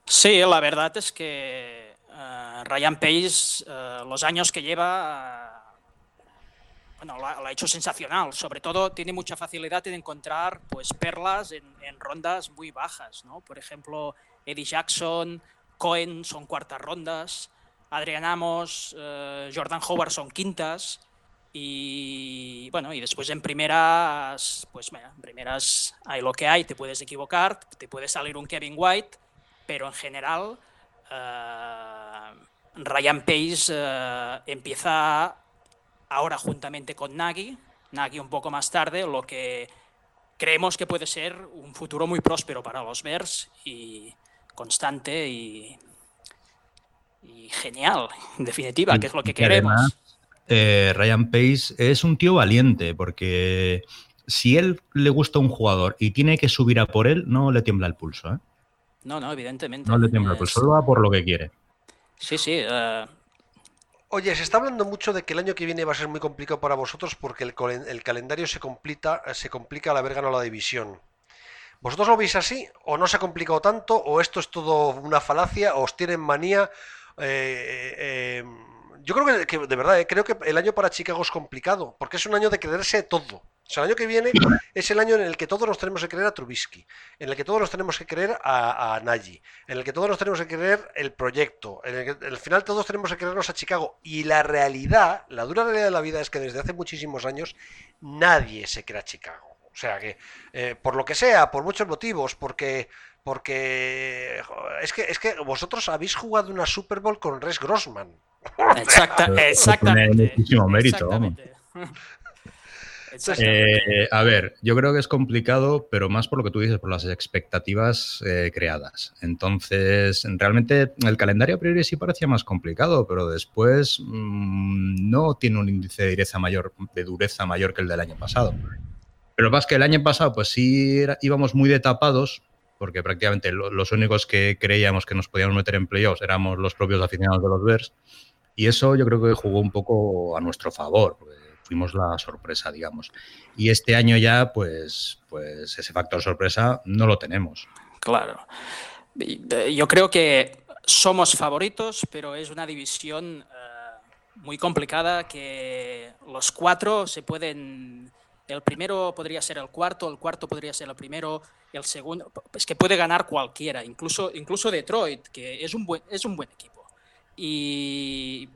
Sí, la verdad es que eh, Ryan Pace, eh, los años que lleva, bueno, lo ha, hecho sensacional. Sobre todo tiene mucha facilidad en encontrar pues perlas en, en rondas muy bajas, ¿no? Por ejemplo, Eddie Jackson, Cohen son cuartas rondas. Adrian Amos, eh, Jordan Howard son quintas. Y bueno, y después en primeras, pues en primeras hay lo que hay, te puedes equivocar, te puede salir un Kevin White, pero en general eh, Ryan Pace eh, empieza ahora juntamente con Nagy, Nagy un poco más tarde, lo que creemos que puede ser un futuro muy próspero para los Bears y constante y y genial, en definitiva, que es lo que queremos. Eh, Ryan Pace es un tío valiente porque si él le gusta un jugador y tiene que subir a por él, no le tiembla el pulso. ¿eh? No, no, evidentemente. No le tiembla el pulso, solo va por lo que quiere. Sí, sí. Eh. Oye, se está hablando mucho de que el año que viene va a ser muy complicado para vosotros porque el, el calendario se complica, se complica al haber ganado la división. ¿Vosotros lo veis así? ¿O no se ha complicado tanto? ¿O esto es todo una falacia? ¿O os tienen manía? Eh, eh, yo creo que, de verdad, eh, creo que el año para Chicago es complicado, porque es un año de creerse todo. O sea, el año que viene es el año en el que todos nos tenemos que creer a Trubisky, en el que todos nos tenemos que creer a, a Nagy, en el que todos nos tenemos que creer el proyecto, en el que al final todos tenemos que creernos a Chicago. Y la realidad, la dura realidad de la vida es que desde hace muchísimos años nadie se cree a Chicago. O sea que, por lo que sea, por muchos motivos, porque porque es que, es que vosotros habéis jugado una Super Bowl con Res Grossman. Exacta, *laughs* exactamente. muchísimo mérito. *laughs* Eh, a ver, yo creo que es complicado, pero más por lo que tú dices, por las expectativas eh, creadas. Entonces, realmente el calendario a priori sí parecía más complicado, pero después mm, no tiene un índice de dureza mayor, de dureza mayor que el del año pasado. Pero más que el año pasado, pues sí íbamos muy de tapados porque prácticamente los únicos que creíamos que nos podíamos meter en playoffs éramos los propios aficionados de los Bears. Y eso yo creo que jugó un poco a nuestro favor, fuimos la sorpresa, digamos. Y este año ya, pues, pues ese factor sorpresa no lo tenemos. Claro. Eh, yo creo que somos favoritos, pero es una división eh, muy complicada que los cuatro se pueden el primero podría ser el cuarto, el cuarto podría ser el primero, el segundo. Es que puede ganar cualquiera, incluso, incluso Detroit, que es un buen, es un buen equipo. Y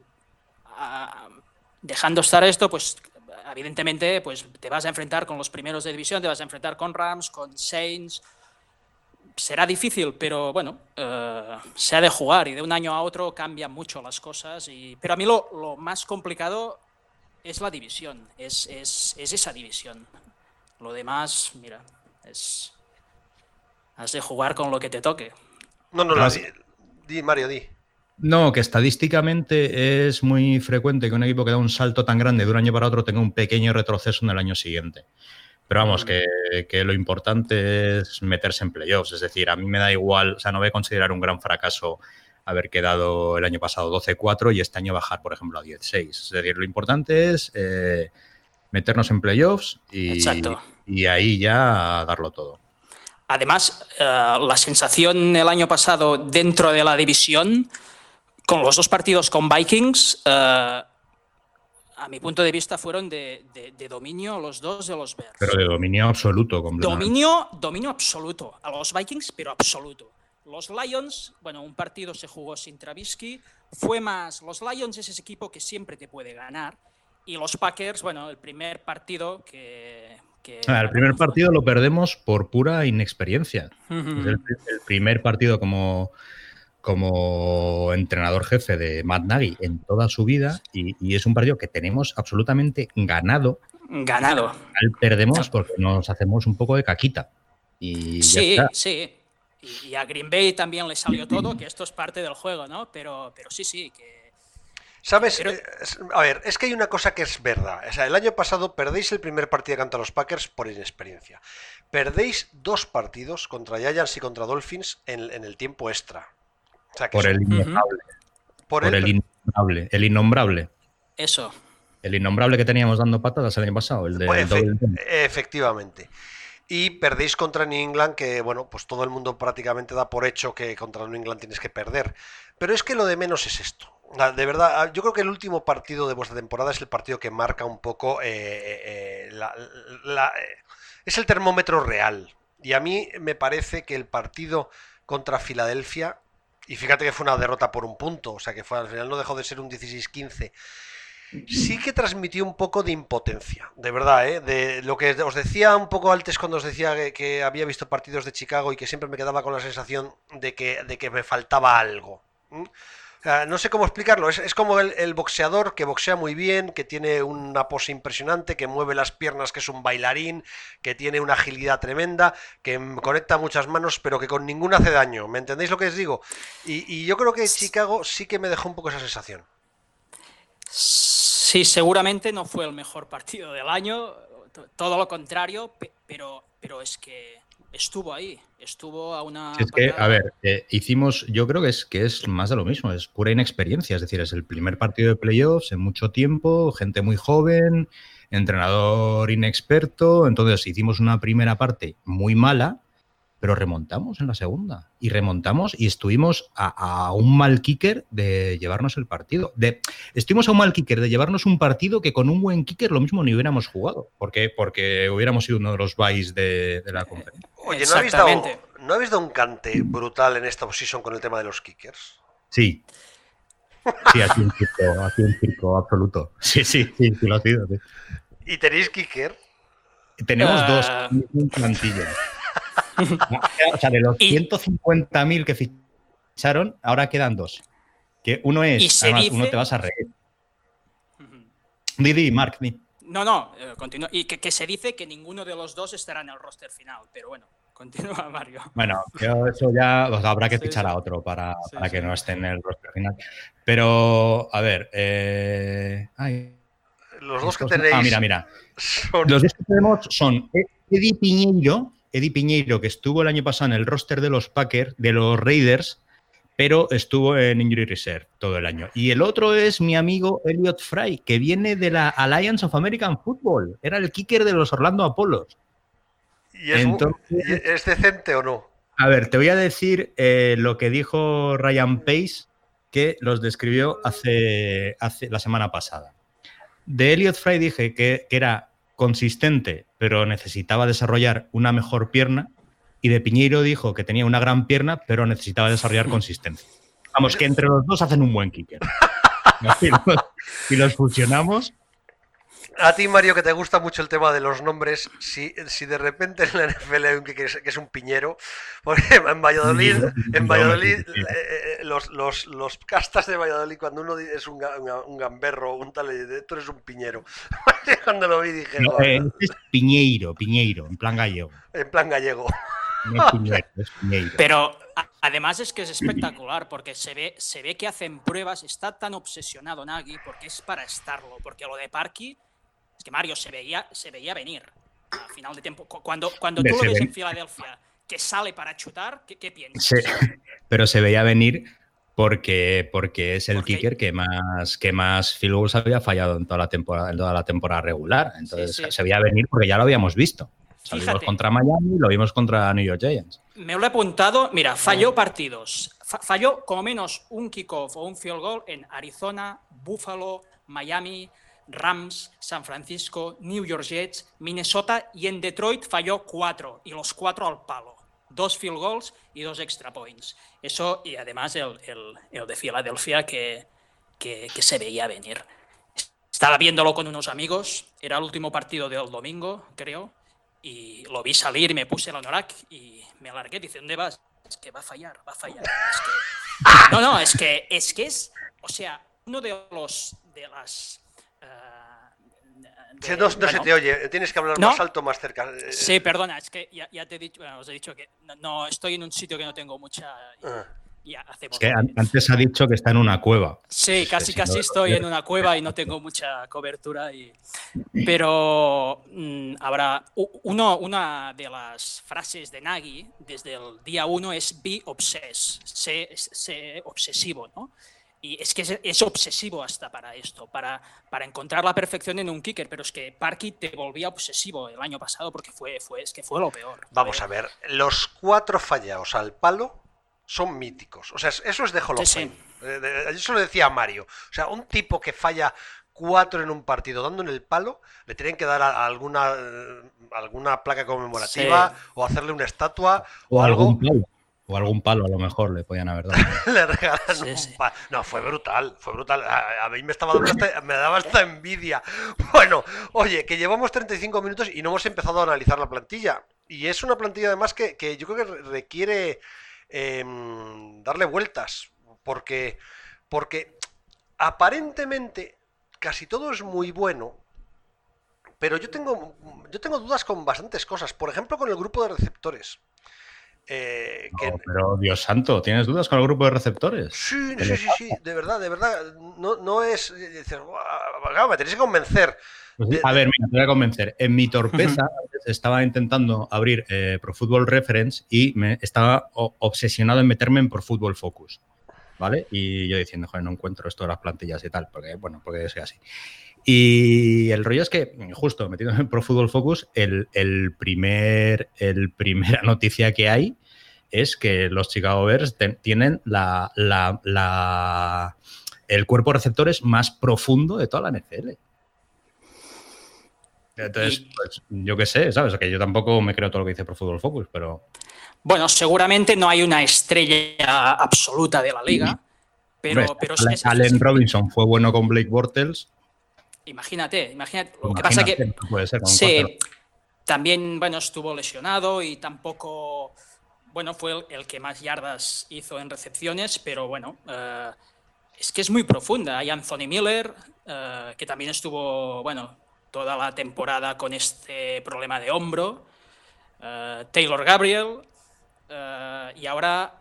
ah, dejando estar esto, pues evidentemente pues, te vas a enfrentar con los primeros de división, te vas a enfrentar con Rams, con Saints, será difícil, pero bueno, eh, se ha de jugar y de un año a otro cambian mucho las cosas. Y, pero a mí lo, más complicado es la división, es, es, esa división. Lo demás, mira, es. Has de jugar con lo que te toque. No, no, no, di, Mario, di. No, que estadísticamente es muy frecuente que un equipo que da un salto tan grande de un año para otro tenga un pequeño retroceso en el año siguiente. Pero vamos, que, lo importante es meterse en playoffs. Es decir, a mí me da igual, o sea, no voy a considerar un gran fracaso haber quedado el año pasado 12-4 y este año bajar, por ejemplo, a 10-6. Es decir, lo importante es eh, meternos en playoffs y, y ahí ya darlo todo. Además, eh, la sensación el año pasado dentro de la división, con los dos partidos con Vikings, eh, a mi punto de vista, fueron de, dominio los dos de los Bears. Pero de dominio absoluto, Dominio, dominio absoluto. A los Vikings, pero absoluto. Los Lions, bueno, un partido se jugó sin Travisky. Fue más. Los Lions es ese equipo que siempre te puede ganar. Y los Packers, bueno, el primer partido que. el primer partido lo perdemos por pura inexperiencia. el primer partido como como entrenador jefe de Matt Nagy en toda su vida y, es un partido que tenemos absolutamente ganado. Ganado. Al perdemos porque nos hacemos un poco de caquita. Y sí, sí. Y, a Green Bay también le salió todo, que esto es parte del juego, ¿no? Pero, pero sí, sí, que... ¿Sabes? Eh, a ver, es que hay una cosa que es verdad. O sea, el año pasado perdéis el primer partido contra los Packers por inexperiencia. Perdéis dos partidos contra Giants y contra Dolphins en el tiempo extra por el innombrable. Por, el... innombrable. El innombrable. Eso. El innombrable que teníamos dando patadas el año pasado, el de pues Efectivamente. Y perdéis contra New England, que bueno, pues todo el mundo prácticamente da por hecho que contra New England tienes que perder. Pero es que lo de menos es esto. De verdad, ah, yo creo que el último partido de vuestra temporada es el partido que marca un poco. Eh, eh, eh, es el termómetro real. Y a mí me parece que el partido contra Filadelfia y fíjate que fue una derrota por un punto, o sea que fue, al final no dejó de ser un 16-15. Sí que transmitió un poco de impotencia, de verdad, ¿eh? De lo que os decía un poco antes cuando os decía que, había visto partidos de Chicago y que siempre me quedaba con la sensación de que, de que me faltaba algo no sé cómo explicarlo. Es, como el, boxeador que boxea muy bien, que tiene una pose impresionante, que mueve las piernas, que es un bailarín, que tiene una agilidad tremenda, que conecta muchas manos, pero que con ninguna hace daño. ¿Me entendéis lo que os digo? Y, yo creo que Chicago sí que me dejó un poco esa sensación. Sí, seguramente no fue el mejor partido del año, todo lo contrario, pero, pero es que estuvo ahí, estuvo a una... es que, a ver, eh, hicimos, yo creo que es, que es más de lo mismo, es pura inexperiencia, es decir, es el primer partido de playoffs en mucho tiempo, gente muy joven, entrenador inexperto, entonces hicimos una primera parte muy mala pero remontamos en la segunda y remontamos y estuvimos a, un mal kicker de llevarnos el partido. De, estuvimos a un mal kicker de llevarnos un partido que con un buen kicker lo mismo ni hubiéramos jugado, porque, porque hubiéramos sido uno de los buys de, la conferencia. Oye, ¿no habéis, dado, ¿no habéis dado un cante brutal en esta posición con el tema de los kickers? Sí. Sí, ha sido un circo, ha sido un circo absoluto. Sí, sí, sí, sí lo ha sido. ¿Y tenéis kicker? Tenemos dos, ah. un plantilla o sea, de los 150.000 que ficharon, ahora quedan dos. Que uno es, además, uno te vas a reír. Didi, Mark, No, no, eh, continúa. Y que, se dice que ninguno de los dos estará en el roster final, pero bueno, continúa *laughs* Mario. Bueno, eso ya habrá que fichar a otro para, que no esté en el roster final. Pero, a ver, eh, los dos que tenéis. Ah, mira, mira. Los dos que tenemos son Eddie Piñeiro, Eddie Piñeiro, que estuvo el año pasado en el roster de los Packers, de los Raiders, pero estuvo en Injury Reserve todo el año. Y el otro es mi amigo Elliot Fry, que viene de la Alliance of American Football. Era el kicker de los Orlando Apollos. ¿Y es, decente o no? A ver, te voy a decir eh, lo que dijo Ryan Pace, que los describió hace, hace la semana pasada. De Elliot Fry dije que, que era consistente, pero necesitaba desarrollar una mejor pierna. Y de Piñeiro dijo que tenía una gran pierna, pero necesitaba desarrollar *laughs* consistencia. Vamos, que entre los dos hacen un buen kicker. *laughs* Si los, fusionamos. A ti, Mario, que te gusta mucho el tema de los nombres, si, si de repente en la NFL hay un que, es, que es un piñero, porque en Valladolid, en Valladolid eh, eh, los, los, los, castas de Valladolid, cuando uno es un, un gamberro, un tal, tú eres un piñero. *laughs* cuando lo vi dije... No, eh, es piñeiro, piñeiro, en plan gallego. En plan gallego. Pero además es que es espectacular porque se ve, se ve que hacen pruebas, está tan obsesionado Nagy porque es para estarlo, porque lo de Parky, es que Mario se veía, se veía venir a final de tiempo. Cuando, cuando tú lo ves en Filadelfia que sale para chutar, ¿qué, piensas? pero se veía venir porque, porque es el kicker que más, que más field goals había fallado en toda la temporada, en toda la temporada regular. Entonces se veía venir porque ya lo habíamos visto. Salimos contra Miami, lo vimos contra New York Giants. Me lo he apuntado. Mira, falló partidos. Falló como menos un kickoff o un field goal en Arizona, Buffalo, Miami, Rams, San Francisco, New York Jets, Minnesota y en Detroit falló cuatro y los cuatro al palo. Dos field goals y dos extra points. Eso y además el, de Filadelfia que, que, que se veía venir. Estaba viéndolo con unos amigos, era el último partido del domingo, creo, y lo vi salir me puse el anorak y me alargué. Dice, ¿dónde vas? Es que va a fallar, va a fallar. No, no, es que es que es, o sea, uno de los de las uh, no, se te oye, tienes que hablar más alto, más cerca. Sí, perdona, es que ya, te he dicho, os he dicho que no, estoy en un sitio que no tengo mucha. Ah que antes ha dicho que está en una cueva. Sí, casi casi estoy en una cueva y no tengo mucha cobertura. Y... Pero mm, habrá uno, una de las frases de Nagy desde el día uno es be obsessed, sé, obsesivo, ¿no? Y es que es, obsesivo hasta para esto, para, para encontrar la perfección en un kicker, pero es que Parky te volvía obsesivo el año pasado porque fue, fue, es que fue lo peor. Vamos a ver, los cuatro fallados al palo son míticos. O sea, eso es de Hall of Fame. Eh, yo lo decía Mario. O sea, un tipo que falla cuatro en un partido dando en el palo, le tienen que dar alguna, alguna placa conmemorativa o hacerle una estatua o, algo. Algún. O algún palo, a lo mejor le podían haber dado. *laughs* le regalan un palo. No, fue brutal, fue brutal. A, mí me estaba dando me daba esta envidia. *laughs* Bueno, oye, que llevamos 35 minutos y no hemos empezado a analizar la plantilla. Y es una plantilla además que, que yo creo que requiere Em, darle vueltas, porque, porque aparentemente casi todo es muy bueno, pero yo tengo, yo tengo dudas con bastantes cosas, por ejemplo con el grupo de receptores. Eh, pero Dios santo, ¿tienes dudas con el grupo de receptores? Sí, sí, sí, sí, de verdad, de verdad. No, no es. me tenéis que convencer. Pues a ver, mira, te voy a convencer. En mi torpeza estaba intentando abrir eh, Pro Football Reference y me estaba obsesionado en meterme en Pro Football Focus. ¿Vale? Y yo diciendo, joder, no encuentro esto de las plantillas y tal, porque, bueno, porque soy así. Y el rollo es que, justo metido en Pro Football Focus, el, primer, el primera *laughs* noticia que hay es que los Chicago Bears tienen la, la, el cuerpo de receptores más profundo de toda la NFL. Entonces, pues, yo qué sé, ¿sabes? Que yo tampoco me creo todo lo que dice Pro Football Focus, pero. Bueno, seguramente no hay una estrella absoluta de la liga, pero, pero Allen, Robinson fue bueno con Blake Bortles. Imagínate, imagínate. Lo que pasa que. Puede ser, sí, también, bueno, estuvo lesionado y tampoco. Bueno, fue el, que más yardas hizo en recepciones, pero bueno. Eh, es que es muy profunda. Hay Anthony Miller, eh, que también estuvo, bueno, toda la temporada con este problema de hombro. Eh, Taylor Gabriel. Y ahora,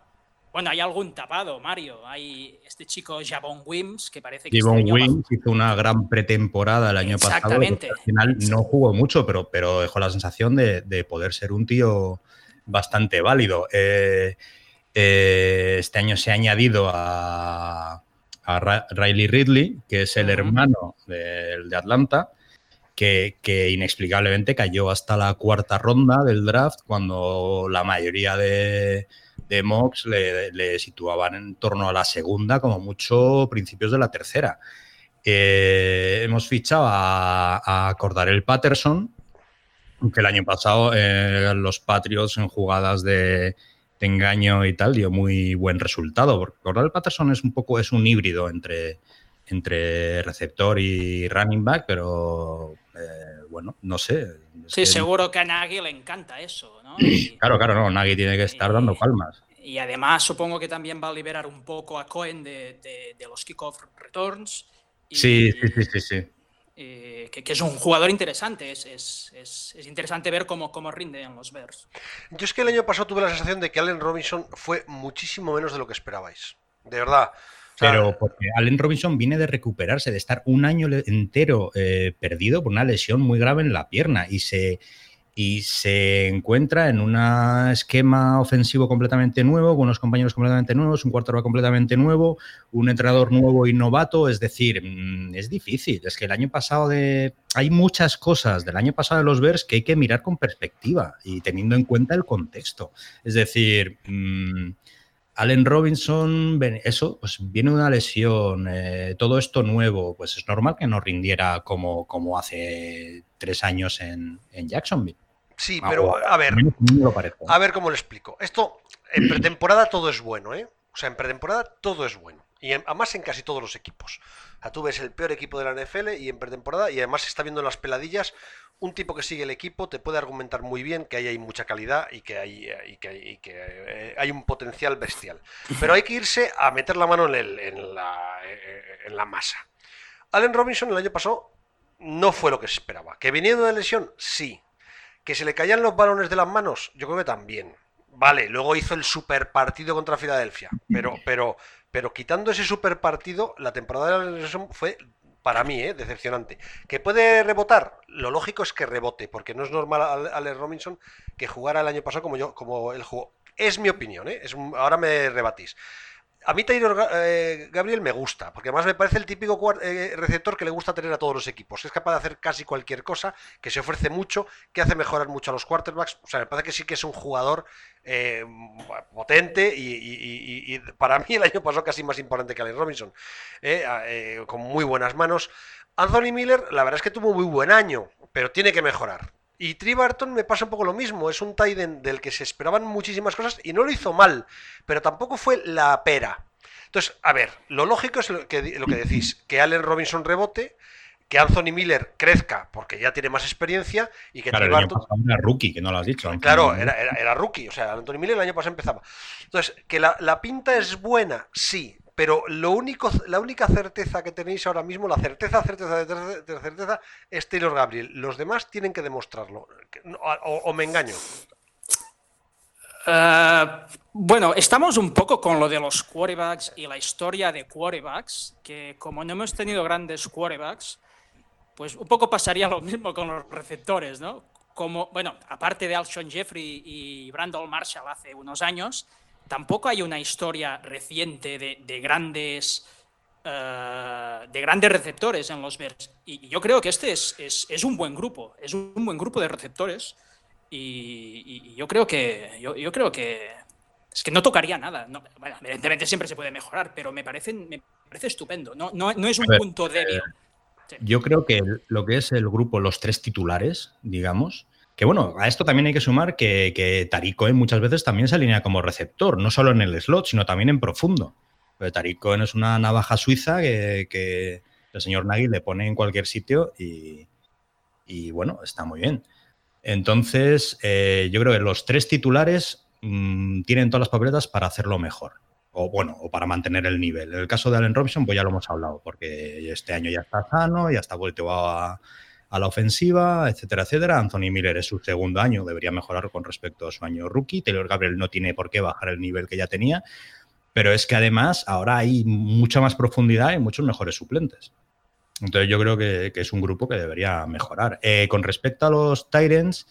bueno, hay algún tapado, Mario. Hay este chico Javon Wims, que parece que... Javon este Wims hizo una gran pretemporada el año pasado. Al final no jugó mucho, pero, pero dejó la sensación de, poder ser un tío bastante válido. Eh, este año se ha añadido a, Riley Ridley, que es el hermano de Atlanta, que, inexplicablemente cayó hasta la cuarta ronda del draft cuando la mayoría de, de mocks le, situaban en torno a la segunda, como mucho principios de la tercera. Eh, hemos fichado a, a el Patterson, que el año pasado eh, los Patriots en jugadas de, engaño y tal dio muy buen resultado, porque Cordell Patterson es un poco es un híbrido entre entre receptor y running back, pero eh, bueno, no sé. Sí, seguro que a Nagy le encanta eso, ¿no? *clears throat* claro, claro, no, Nagy tiene que estar dando palmas. Y además supongo que también va a liberar un poco a Cohen de, los kickoff returns. sí, sí, sí, sí, sí. Eh, que, es un jugador interesante. Es, es, es, interesante ver cómo, cómo rinde en los Bears. Yo es que el año pasado tuve la sensación de que Allen Robinson fue muchísimo menos de lo que esperabais. De verdad. Pero porque Allen Robinson viene de recuperarse, de estar un año entero eh, perdido por una lesión muy grave en la pierna y se, y se encuentra en un esquema ofensivo completamente nuevo, con unos compañeros completamente nuevos, un cuarto completamente nuevo, un entrenador nuevo y novato. Es decir, mm, es difícil. Es que el año pasado de. Hay muchas cosas del año pasado de los Bears que hay que mirar con perspectiva y teniendo en cuenta el contexto. Es decir. Mm, Allen Robinson, eso, pues viene una lesión, eh, todo esto nuevo, pues es normal que no rindiera como, como hace tres años en Jacksonville. Sí, ah, pero a ver, a ver cómo lo explico. Esto, en pretemporada todo es bueno, ¿eh? O sea, en pretemporada todo es bueno. Y además en casi todos los equipos. O sea, tú ves el peor equipo de la NFL y en pretemporada, y además se está viendo en las peladillas, un tipo que sigue el equipo te puede argumentar muy bien que ahí hay mucha calidad y que hay, y que, que eh, hay un potencial bestial. Pero hay que irse a meter la mano en, en, la, eh, en la masa. Allen Robinson el año pasado no fue lo que se esperaba. ¿Que viniendo de lesión? Sí. ¿Que se le caían los balones de las manos? Yo creo que también. Vale, luego hizo el super partido contra Filadelfia. Pero, pero, pero quitando ese super partido, la temporada de la fue para mí, ¿eh? decepcionante. ¿Que puede rebotar? Lo lógico es que rebote, porque no es normal a Alex Robinson que jugara el año pasado como yo, como él jugó. Es mi opinión, ¿eh? Es, ahora me rebatís. A mí Taylor eh, Gabriel me gusta, porque además me parece el típico eh, receptor que le gusta tener a todos los equipos. Es capaz de hacer casi cualquier cosa, que se ofrece mucho, que hace mejorar mucho a los quarterbacks. O sea, me parece que sí que es un jugador eh, potente y, para mí el año pasó casi más importante que Allen Robinson, con muy buenas manos. Anthony Miller, la verdad es que tuvo muy buen año, pero tiene que mejorar. Y Tri Barton me pasa un poco lo mismo, es un Tiden del que se esperaban muchísimas cosas y no lo hizo mal, pero tampoco fue la pera. Entonces, a ver, lo lógico es lo que, lo que decís, que Allen Robinson rebote, que Anthony Miller crezca porque ya tiene más experiencia y que claro, Tri Barton... era rookie, que no lo has dicho. Claro, era, era, rookie, o sea, Anthony Miller el año pasado empezaba. Entonces, que la, la pinta es buena, sí, pero lo único, la única certeza que tenéis ahora mismo, la certeza, certeza, de certeza, es Taylor Gabriel. Los demás tienen que demostrarlo. ¿O, me engaño? Eh, bueno, estamos un poco con lo de los quarterbacks y la historia de quarterbacks, que como no hemos tenido grandes quarterbacks, pues un poco pasaría lo mismo con los receptores, ¿no? Como, bueno, aparte de Alshon Jeffrey y Brandon Marshall hace unos años, tampoco hay una historia reciente de, grandes eh, de grandes receptores en los Bears. Y yo creo que este es, es, un buen grupo, es un buen grupo de receptores. Y, yo creo que yo, creo que es que no tocaría nada. bueno, evidentemente siempre se puede mejorar, pero me parece, me parece estupendo. No, no, es un punto débil. Yo creo que lo que es el grupo, los tres titulares, digamos, que bueno, a esto también hay que sumar que, que Tariq muchas veces también se alinea como receptor, no solo en el slot, sino también en profundo. Pero Tariq es una navaja suiza que, el señor Nagy le pone en cualquier sitio y, bueno, está muy bien. Entonces, eh, yo creo que los tres titulares mm, tienen todas las papeletas para hacerlo mejor. O bueno, o para mantener el nivel. En el caso de Allen Robinson, pues ya lo hemos hablado, porque este año ya está sano, ya está vuelto a, a la ofensiva, etcétera, etcétera. Anthony Miller es su segundo año, debería mejorar con respecto a su año rookie. Taylor Gabriel no tiene por qué bajar el nivel que ya tenía, pero es que además ahora hay mucha más profundidad y muchos mejores suplentes. Entonces yo creo que, es un grupo que debería mejorar. Eh, con respecto a los Tyrants,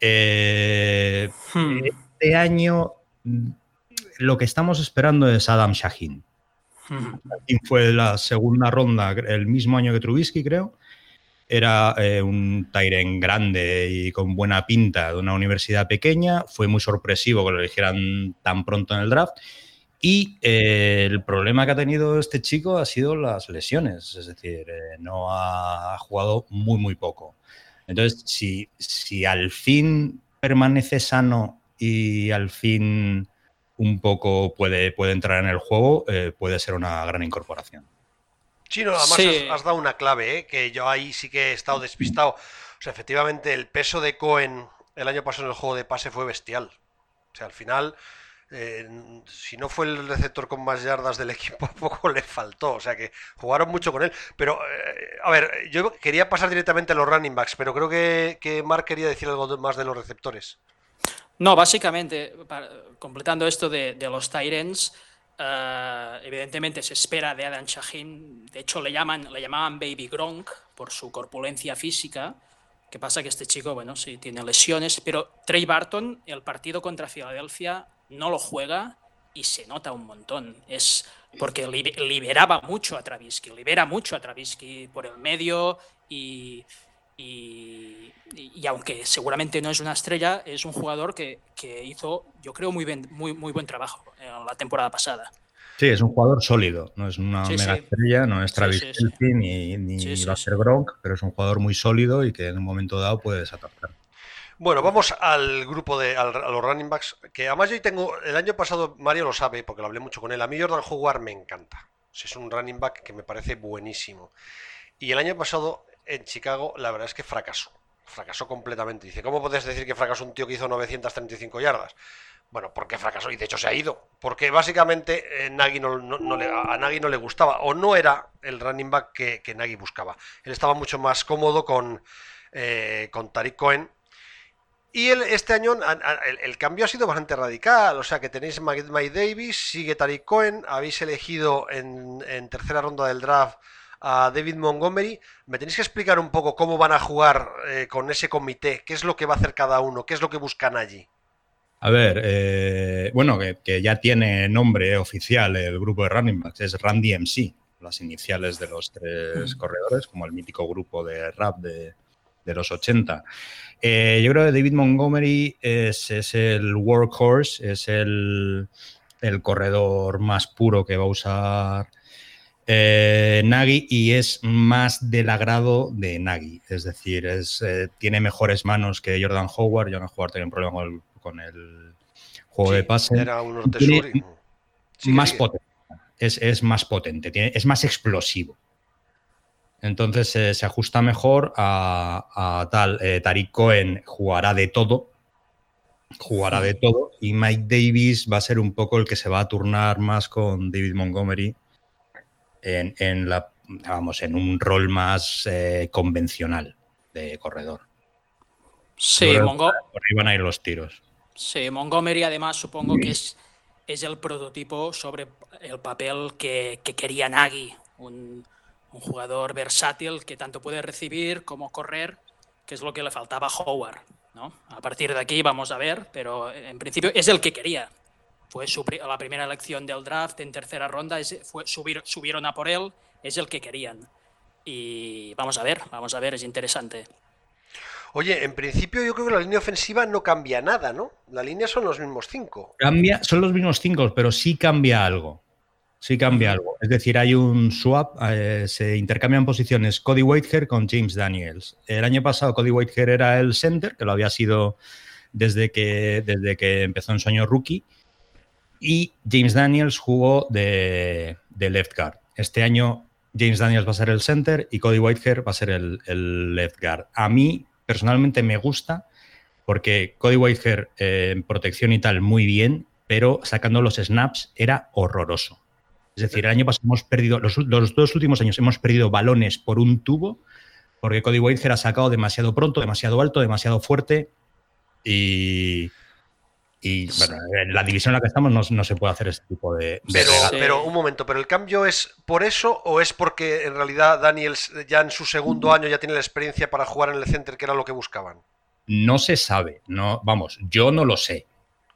eh, hmm. este año lo que estamos esperando es Adam Shaheen. Hmm. Fue la segunda ronda el mismo año que Trubisky, creo era eh, un Tyren grande y con buena pinta de una universidad pequeña. Fue muy sorpresivo que lo eligieran tan pronto en el draft. Y eh, el problema que ha tenido este chico ha sido las lesiones, es decir, eh, no ha, jugado muy, muy poco. Entonces, si, si al fin permanece sano y al fin un poco puede, puede entrar en el juego, puede ser una gran incorporación. Sí, no, además Has, dado una clave, ¿eh? que yo ahí sí que he estado despistado. O sea, efectivamente, el peso de Cohen el año pasado en el juego de pase fue bestial. O sea, al final, eh, si no fue el receptor con más yardas del *laughs* equipo, poco le faltó. O sea que jugaron mucho con él. Pero, eh, a ver, yo quería pasar directamente a los running backs, pero creo que, que Mark quería decir algo más de los receptores. No, básicamente, completando esto de, los Tyrants, eh, evidentemente se espera de Adam Shaheen. De hecho, le, llaman, le llamaban Baby Gronk por su corpulencia física. Que pasa que este chico, bueno, sí, tiene lesiones, pero Trey Barton, el partido contra Filadelfia, no lo juega y se nota un montón. Es porque liberaba mucho a Travisky, libera mucho a Travisky por el medio y, y, aunque seguramente no es una estrella, es un jugador que, hizo, yo creo, muy, muy, muy buen trabajo en la temporada pasada. Sí, es un jugador sólido, no es una mega estrella, no es Travis ni, ni Gronk, pero es un jugador muy sólido y que en un momento dado puede desatascar. Bueno, vamos al grupo de a los running backs, que además yo tengo, el año pasado Mario lo sabe porque lo hablé mucho con él, a mí Jordan Howard me encanta, es un running back que me parece buenísimo. Y el año pasado en Chicago la verdad es que fracasó, fracasó completamente. Dice, ¿cómo puedes decir que fracasó un tío que hizo 935 yardas? Bueno, porque fracasó y de hecho se ha ido. Porque básicamente eh, no, le, a Nagy no le gustaba o no era el running back que, que Nagy buscaba. Él estaba mucho más cómodo con, eh, con Tariq Cohen. Y el, este año el, cambio ha sido bastante radical. O sea que tenéis Mike, Davis, sigue Tariq Cohen, habéis elegido en, tercera ronda del draft a David Montgomery. Me tenéis que explicar un poco cómo van a jugar eh, con ese comité, qué es lo que va a hacer cada uno, qué es lo que buscan allí. A ver, eh, bueno, que, ya tiene nombre oficial el grupo de running backs, es Randy MC, las iniciales de los tres corredores, como el mítico grupo de rap de, los 80. Eh, yo creo que David Montgomery es, el workhorse, es el, corredor más puro que va a usar eh, Nagy y es más del agrado de Nagy. Es decir, es, tiene mejores manos que Jordan Howard. Jordan Howard tiene un problema con el con el juego de pase. Era un más potente. Es, más potente, es más explosivo. Entonces eh, se ajusta mejor a, tal. Eh, Tariq Cohen jugará de todo. Jugará de todo. Y Mike Davis va a ser un poco el que se va a turnar más con David Montgomery en, la, vamos, en un rol más eh, convencional de corredor. Sí, Montgomery. Por ahí van a ir los tiros. Sí, Montgomery además supongo que es, es el prototipo sobre el papel que, quería Nagy, un, jugador versátil que tanto puede recibir como correr, que es lo que le faltaba a Howard. ¿no? A partir de aquí vamos a ver, pero en principio es el que quería. Fue la primera elección del draft en tercera ronda, fue, subir, subieron a por él, es el que querían. Y vamos a ver, vamos a ver, es interesante. Oye, en principio yo creo que la línea ofensiva no cambia nada, ¿no? La línea son los mismos cinco. Cambia, son los mismos cinco, pero sí cambia algo. Sí cambia algo. Es decir, hay un swap, eh, se intercambian posiciones Cody Whitehair con James Daniels. El año pasado Cody Whitehair era el center, que lo había sido desde que, desde que empezó en sueño rookie. Y James Daniels jugó de, left guard. Este año James Daniels va a ser el center y Cody Whitehair va a ser el, left guard. A mí personalmente me gusta porque Cody Whitehair eh, protección y tal muy bien, pero sacando los snaps era horroroso. Es decir, el año pasado hemos perdido, los, dos últimos años hemos perdido balones por un tubo porque Cody Whitehair ha sacado demasiado pronto, demasiado alto, demasiado fuerte y, y bueno, en la división en la que estamos no, se puede hacer este tipo de. Pero, pero un momento, ¿pero el cambio es por eso o es porque en realidad Daniels ya en su segundo año ya tiene la experiencia para jugar en el center, que era lo que buscaban? No se sabe. No, vamos, yo no lo sé.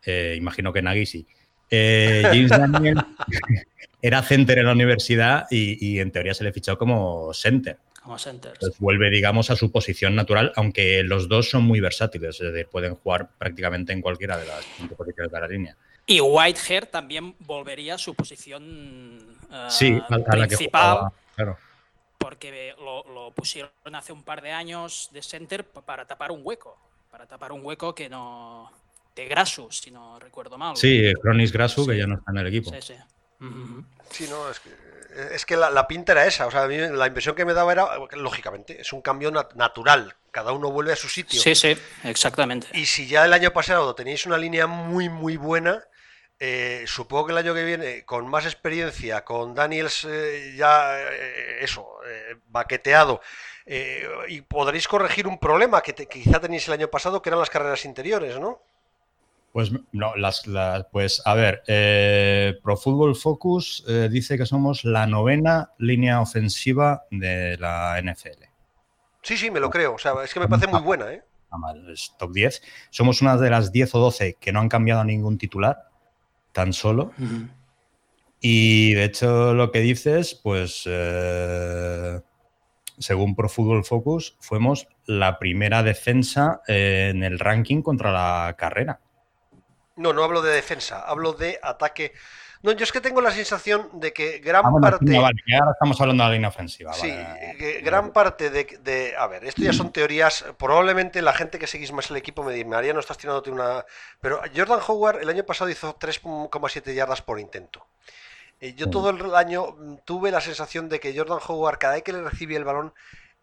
Eh, imagino que Nagy sí. Eh, James Daniel *laughs* era center en la universidad y, y, en teoría se le fichó como center vuelve, digamos, a su posición natural, aunque los dos son muy versátiles, es decir, pueden jugar prácticamente en cualquiera de las cinco posiciones de la línea. Y Whitehair también volvería a su posición eh, principal. Porque lo, pusieron hace un par de años de center para tapar un hueco. Para tapar un hueco que no. de Grasu, si no recuerdo mal. Sí, Cronis Grasu, que ya no está en el equipo. Sí, sí. Sí, no, es que Es que la, pinta era esa. O sea, la impresión que me daba era, lógicamente, es un cambio natural. Cada uno vuelve a su sitio. Sí, sí, exactamente. Y si ya el año pasado teníais una línea muy, muy buena, eh, supongo que el año que viene, con más experiencia, con Daniels eh, ya, eh, eso, baqueteado, y podréis corregir un problema que, que quizá tenéis el año pasado, que eran las carreras interiores, ¿no? Pues no, las, pues a ver, eh, Pro Football Focus eh, dice que somos la novena línea ofensiva de la NFL. Sí, sí, me lo creo. O sea, es que me parece muy buena, ¿eh? Es top 10. Somos una de las 10 o 12 que no han cambiado ningún titular, tan solo. Y de hecho, lo que dices, pues eh, según Pro Football Focus, fuimos la primera defensa en el ranking contra la carrera. No, no hablo de defensa, hablo de ataque. No, yo es que tengo la sensación de que gran ah, parte. ahora estamos hablando de la línea ofensiva. Sí, que gran parte de, A ver, esto ya son teorías. Probablemente la gente que seguís más el equipo me dice, María, no estás tirándote una. Pero Jordan Howard el año pasado hizo 3,7 yardas por intento. Eh, yo todo el año tuve la sensación de que Jordan Howard, cada vez que le recibía el balón,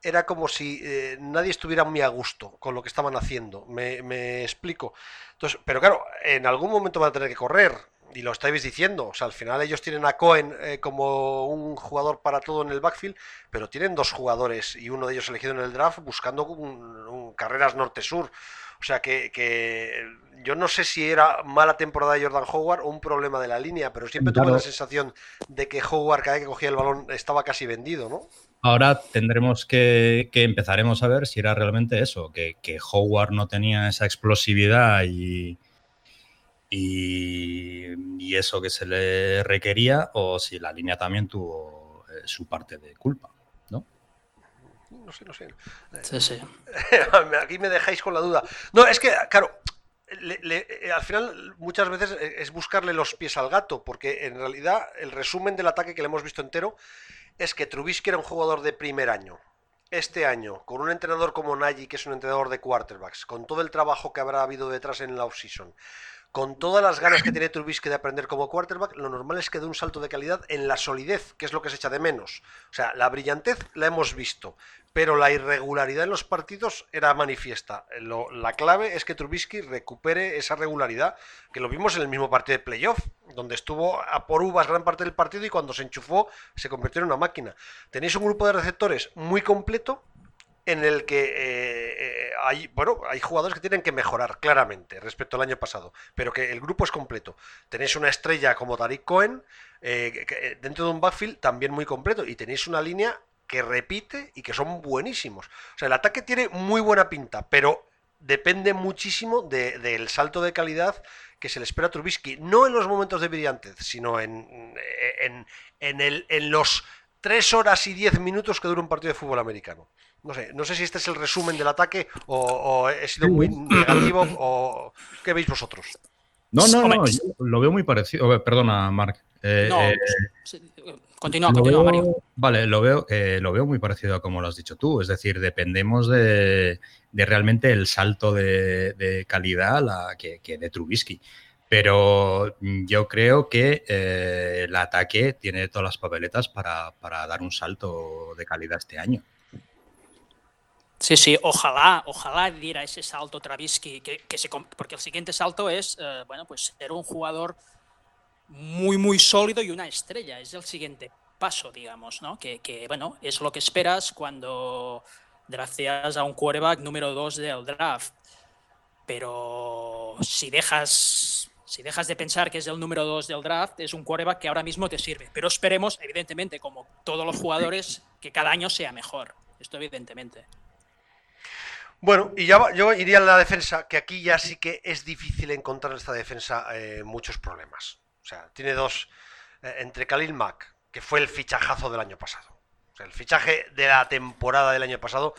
era como si eh, nadie estuviera muy a gusto con lo que estaban haciendo. Me, explico. Entonces, pero claro, en algún momento van a tener que correr. Y lo estáis diciendo. O sea, al final ellos tienen a Cohen eh, como un jugador para todo en el backfield, pero tienen dos jugadores y uno de ellos elegido en el draft buscando un, carreras norte-sur. O sea que, que, yo no sé si era mala temporada de Jordan Howard o un problema de la línea, pero siempre tuve la sensación de que Howard cada vez que cogía el balón estaba casi vendido, ¿no? Ahora tendremos que, empezaremos a ver si era realmente eso, que, Howard no tenía esa explosividad y, y, eso que se le requería, o si la línea también tuvo eh, su parte de culpa, ¿no? No sé, no sé. Sí, sí. *laughs* Aquí me dejáis con la duda. No, es que, claro, eh, al final muchas veces es buscarle los pies al gato, porque en realidad el resumen del ataque que le hemos visto entero es que Trubisky era un jugador de primer año. Este año, con un entrenador como Nagy, que es un entrenador de quarterbacks, con todo el trabajo que habrá habido detrás en la offseason, con todas las ganas que tiene Trubisky de aprender como quarterback, lo normal es que dé un salto de calidad en la solidez, que es lo que se echa de menos. O sea, la brillantez la hemos visto, pero la irregularidad en los partidos era manifiesta. la clave es que Trubisky recupere esa regularidad, que lo vimos en el mismo partido de playoff, donde estuvo a por uvas gran parte del partido y cuando se enchufó se convirtió en una máquina. Tenéis un grupo de receptores muy completo en el que eh, eh, hay, bueno, hay jugadores que tienen que mejorar claramente respecto al año pasado, pero que el grupo es completo. Tenéis una estrella como Tariq Cohen eh, dentro de un backfield también muy completo y tenéis una línea que repite y que son buenísimos. O sea, el ataque tiene muy buena pinta, pero depende muchísimo del salto de calidad que se le espera a Trubisky, no en los momentos de brillantez, sino en, en, en, en los 3 horas y 10 minutos que dura un partido de fútbol americano. No sé, no sé si este es el resumen del ataque o, he sido muy negativo o qué veis vosotros. No, no, no, lo veo muy parecido. Perdona, Marc. Eh, no, eh, continúa, continúa, Mario. Vale, lo veo, eh, lo veo muy parecido a como lo has dicho tú. Es decir, dependemos de, realmente el salto de, calidad que, que, de Trubisky. Pero yo creo que el ataque tiene todas las papeletas para, para dar un salto de calidad este año. Sí, sí, ojalá, ojalá diera ese salto Travisky, que, que se, porque el siguiente salto es, eh, bueno, pues ser un jugador muy, muy sólido y una estrella. Es el siguiente paso, digamos, ¿no? Que, que bueno, es lo que esperas cuando gracias a un quarterback número 2 del draft. Pero si dejas, si dejas de pensar que es el número 2 del draft, es un quarterback que ahora mismo te sirve. Pero esperemos, evidentemente, como todos los jugadores, que cada año sea mejor. Esto evidentemente. Bueno, y ya yo iría a la defensa, que aquí ya sí que es difícil encontrar esta defensa eh, muchos problemas. O sea, tiene dos, eh, entre Khalil Mack, que fue el fichajazo del año pasado. O sea, el fichaje de la temporada del año pasado,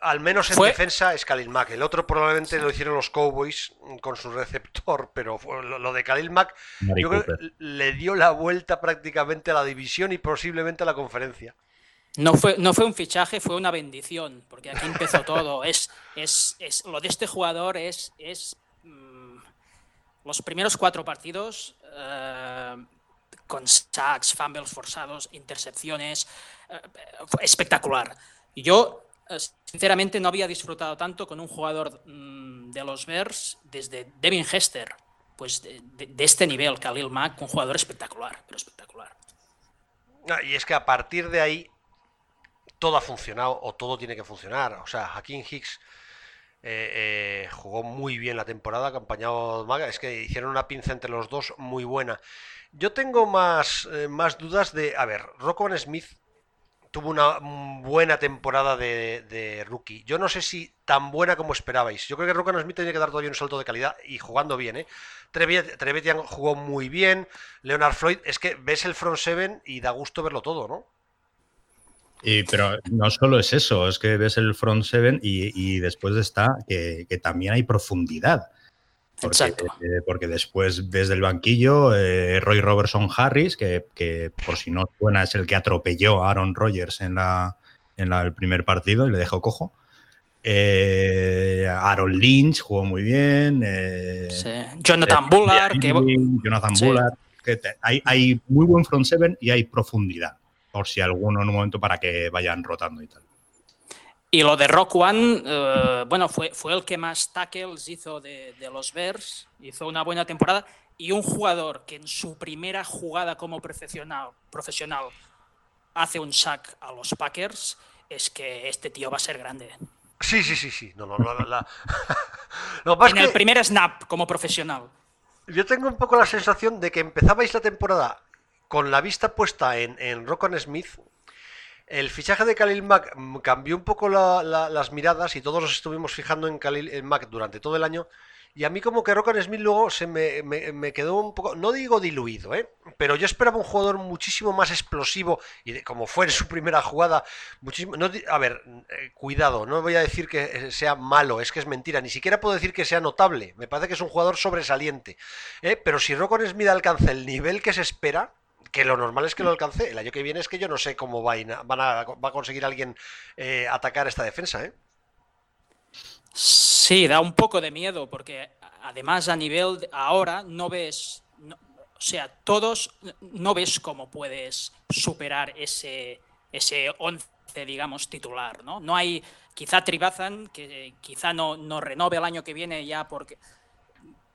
al menos en defensa, es Khalil Mack. El otro probablemente lo hicieron los Cowboys con su receptor, *laughs* pero lo, de Khalil Mack yo creo que le dio la vuelta prácticamente a la división y posiblemente a la conferencia. No fue, no fue un fichaje, fue una bendición, porque aquí empezó *laughs* todo. Es, es, es, lo de este jugador es, es mm, los primeros cuatro partidos, eh, con sacks, fumbles forzados, intercepciones, eh, espectacular. Yo, eh, sinceramente, no había disfrutado tanto con un jugador mm, de los Bears desde Devin Hester, pues de, este nivel, Khalil Mack, un jugador espectacular, pero espectacular. Y es que a partir de ahí todo ha funcionado o todo tiene que funcionar. O sea, Hakim Hicks eh, jugó muy bien la temporada, acompañado Maga. Es que hicieron una pinza entre los dos muy buena. Yo tengo más, eh, más dudas de. A ver, Rocco Smith tuvo una buena temporada de, rookie. Yo no sé si tan buena como esperabais. Yo creo que Rocco Smith tenía que dar todavía un salto de calidad y jugando bien, ¿eh? Trevetian jugó muy bien. Leonard Floyd, es que ves el front seven y da gusto verlo todo, ¿no? Y, pero no solo es eso, es que ves el front seven y, después está que, que, también hay profundidad. Porque, eh, porque después desde el banquillo eh, Roy Robertson Harris, que, por si no suena es el que atropelló a Aaron Rodgers en, la, en el primer partido y le dejó cojo. Eh, Aaron Lynch jugó muy bien. Jonathan Bullard. Jonathan Bullard. hay, hay muy buen front seven y hay profundidad, por si alguno en un momento para que vayan rotando y tal. Y lo de Rock One, eh, bueno, fue, fue el que más tackles hizo de, los Bears, hizo una buena temporada. Y un jugador que en su primera jugada como profesional, profesional hace un sack a los Packers, es que este tío va a ser grande. Sí, sí, sí, sí. No, no, *laughs* en el primer snap como profesional. Yo tengo un poco la sensación de que empezabais la temporada con la vista puesta en, en Rock Smith el fichaje de Khalil Mack cambió un poco las miradas y todos nos estuvimos fijando en Khalil Mack durante todo el año. Y a mí como que Rock Smith luego se me, quedó un poco, no digo diluido, ¿eh? pero yo esperaba un jugador muchísimo más explosivo y como fue en su primera jugada, muchísimo... a ver, eh, cuidado, no voy a decir que eh, sea malo, es que es mentira, ni siquiera puedo decir que sea notable, me parece que es un jugador sobresaliente, ¿eh? pero si Rock Smith alcanza el nivel que se espera, que lo normal es que lo alcance. El año que viene es que yo no sé cómo va a, van a, va a conseguir alguien eh, atacar esta defensa. ¿eh? Sí, da un poco de miedo porque además a nivel ahora no ves, o sea, todos no ves cómo puedes superar ese, ese 11, digamos, titular. ¿no? no hay, quizá Tribazan, que quizá no, no renove el año que viene ya porque...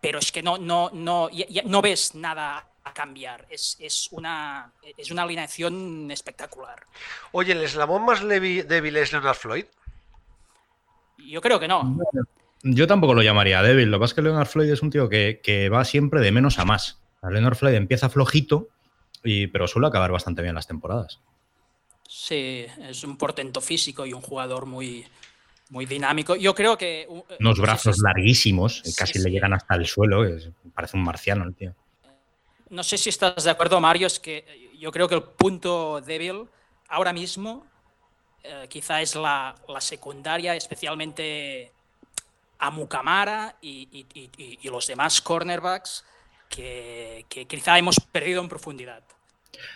Pero es que no, no, no, no ves nada a cambiar. Es, es, una, es una alineación espectacular. Oye, ¿el eslabón más débil es Leonard Floyd? Yo creo que no. Yo tampoco lo llamaría débil. Lo que pasa es que Leonard Floyd es un tío que, va siempre de menos a más. Leonard Floyd empieza flojito, y, pero suele acabar bastante bien las temporadas. Sí, es un portento físico y un jugador muy, muy dinámico. Yo creo que. Uh, Unos brazos larguísimos, casi le llegan hasta el suelo. parece un marciano el tío no sé si estás de acuerdo, Mario, es que yo creo que el punto débil ahora mismo eh, quizá es la, secundaria, especialmente a Mukamara y, los demás cornerbacks que, quizá hemos perdido en profundidad.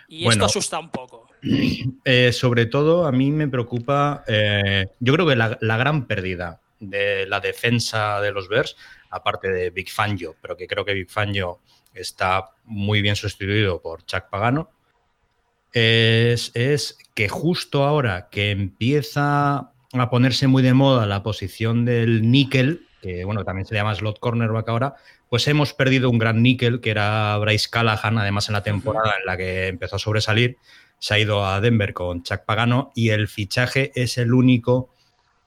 Y esto asusta un poco. *clears throat* Eh, sobre todo a mí me preocupa, eh, yo creo que la, la, gran pérdida de la defensa de los Bears, aparte de Big Fangio, pero que creo que Big Fangio está muy bien sustituido por Chuck Pagano, es, que justo ahora que empieza a ponerse muy de moda la posición del níquel, que bueno, también se llama slot cornerback ahora, pues hemos perdido un gran níquel que era Bryce Callahan, además en la temporada en la que empezó a sobresalir, se ha ido a Denver con Chuck Pagano y el fichaje es el único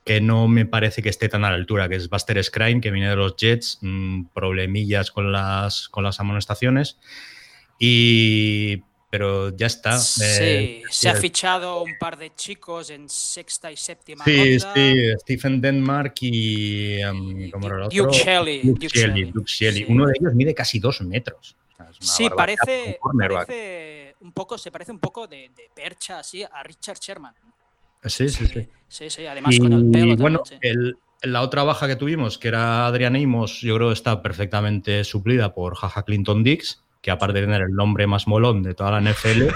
que no me parece que esté tan a la altura, que es Buster Scrine, que viene de los Jets, mm, problemillas con las, con las amonestaciones. Y, pero ya está. Sí, eh, se ha fichado un par de chicos en sexta y séptima sí, Sí, Stephen Denmark y... Um, ¿cómo era el otro? Duke Shelley. Duke, Shelley, Shelley. Uno de ellos mide casi dos metros. Sí, parece, parece, un poco, se parece un poco de, de percha así a Richard Sherman. Sí, sí, sí. Sí, sí, además con el pelo. bueno, la otra baja que tuvimos, que era Adrian Amos, yo creo que está perfectamente suplida por Jaja Clinton Dix, que aparte de tener el nombre más molón de toda la NFL,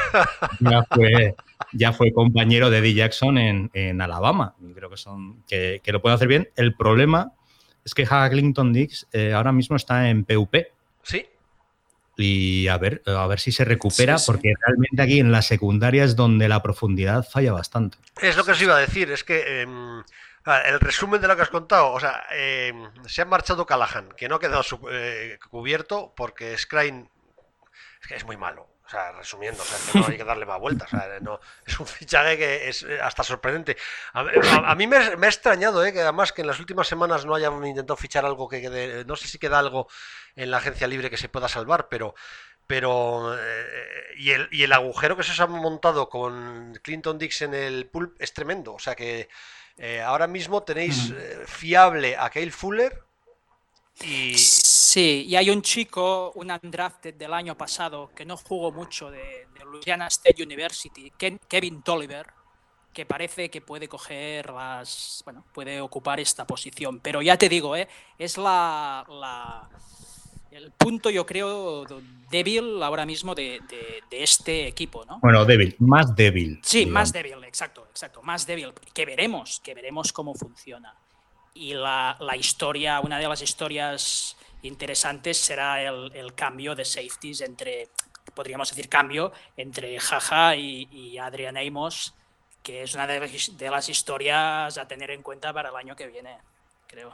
*laughs* ya, fue, compañero de Eddie Jackson en, Alabama. Y creo que, son, que, lo puede hacer bien. El problema es que Jaja Clinton Dix eh, ahora mismo está en PUP. Sí. Y a ver, a ver si se recupera, porque realmente aquí en la secundaria es donde la profundidad falla bastante. Es lo que os iba a decir, es que em, el resumen de lo que has contado, o sea, em, se ha marchado Callahan, que no ha quedado eh, cubierto porque Scrine es, que es muy malo. O sea, resumiendo, o sea, que no hay que darle más vueltas. O sea, no, es un fichaje que es eh, hasta sorprendente. A, mí me, ha extrañado, ¿eh? que además que en las últimas semanas no hayan intentado fichar algo que quede. No sé si queda algo en la agencia libre que se pueda salvar, pero. Pero. Eh, y, el, y el agujero que se os ha montado con Clinton Dix en el pool es tremendo. O sea que eh, ahora mismo tenéis fiable a Kyle Fuller y Sí, y hay un chico, un undrafted del año pasado, que no jugó mucho de, Louisiana State University, Kevin Tolliver, que parece que puede coger las. Bueno, puede ocupar esta posición. Pero ya te digo, ¿eh? es la, el punto, yo creo, débil ahora mismo de, este equipo, ¿no? Bueno, débil, más débil. Sí, más débil, exacto, exacto, más débil. Que veremos, que veremos cómo funciona. Y la, la historia, una de las historias interesantes será el, cambio de safeties entre, podríamos decir, cambio entre Jaja y, Adrian Amos, que es una de, las historias a tener en cuenta para el año que viene, creo.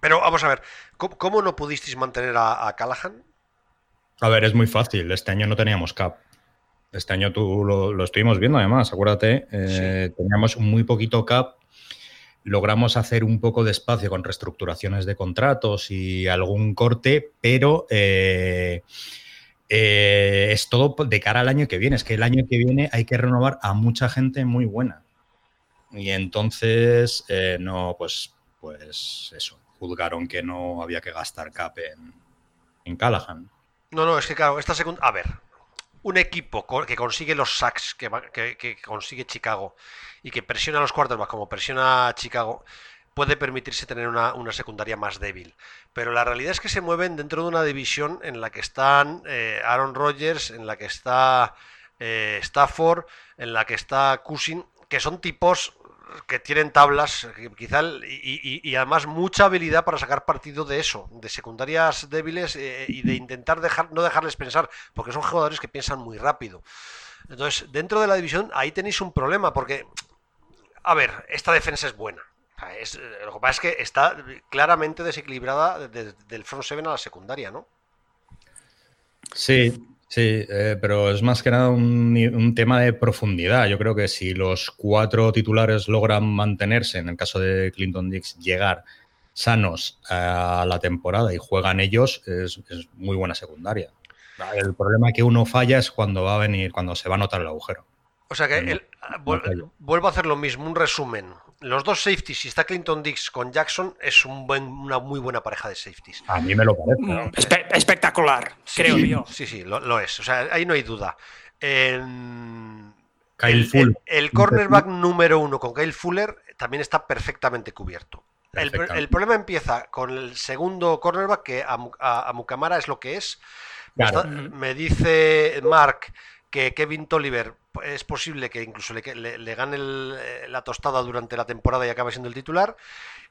Pero vamos a ver, ¿cómo, no pudisteis mantener a, Callahan? A ver, es muy fácil. Este año no teníamos cap. Este año tú lo, estuvimos viendo, además, acuérdate. Eh, teníamos muy poquito cap logramos hacer un poco de espacio con reestructuraciones de contratos y algún corte, pero eh, eh, es todo de cara al año que viene. Es que el año que viene hay que renovar a mucha gente muy buena. Y entonces, eh, no, pues, pues eso, juzgaron que no había que gastar cap en, en Callahan. No, no, es que claro, esta segunda... A ver, un equipo que consigue los sacks que, consigue Chicago y que presiona a los quarterbacks como presiona a Chicago, puede permitirse tener una, secundaria más débil. Pero la realidad es que se mueven dentro de una división en la que están eh, Aaron Rodgers, en la que está eh, Stafford, en la que está Cousin, que son tipos que tienen tablas, quizá, y, además mucha habilidad para sacar partido de eso, de secundarias débiles eh, y de intentar dejar, no dejarles pensar, porque son jugadores que piensan muy rápido. Entonces, dentro de la división, ahí tenéis un problema, porque, a ver, esta defensa es buena. lo que pasa es que está claramente desequilibrada desde del front seven a la secundaria, ¿no? Sí, Sí, eh, pero es más que nada un, tema de profundidad. Yo creo que si los cuatro titulares logran mantenerse, en el caso de Clinton Dix, llegar sanos a la temporada y juegan ellos, es, muy buena secundaria. El problema que uno falla es cuando va a venir, cuando se va a notar el agujero. O sea que vuelvo a hacer lo mismo, un resumen los dos safeties, si está Clinton Dix con Jackson, es un buen, una muy buena pareja de safeties. A mí me lo parece. Mm, espectacular, creo yo. Sí, sí, lo, es. O sea, ahí no hay duda. el, el, cornerback número uno con Kyle Fuller también está perfectamente cubierto. El, problema empieza con el segundo cornerback, que a, a, Mukamara es lo que es. me dice Mark que Kevin Tolliver es posible que incluso le, le, gane eh, la tostada durante la temporada y acabe siendo el titular.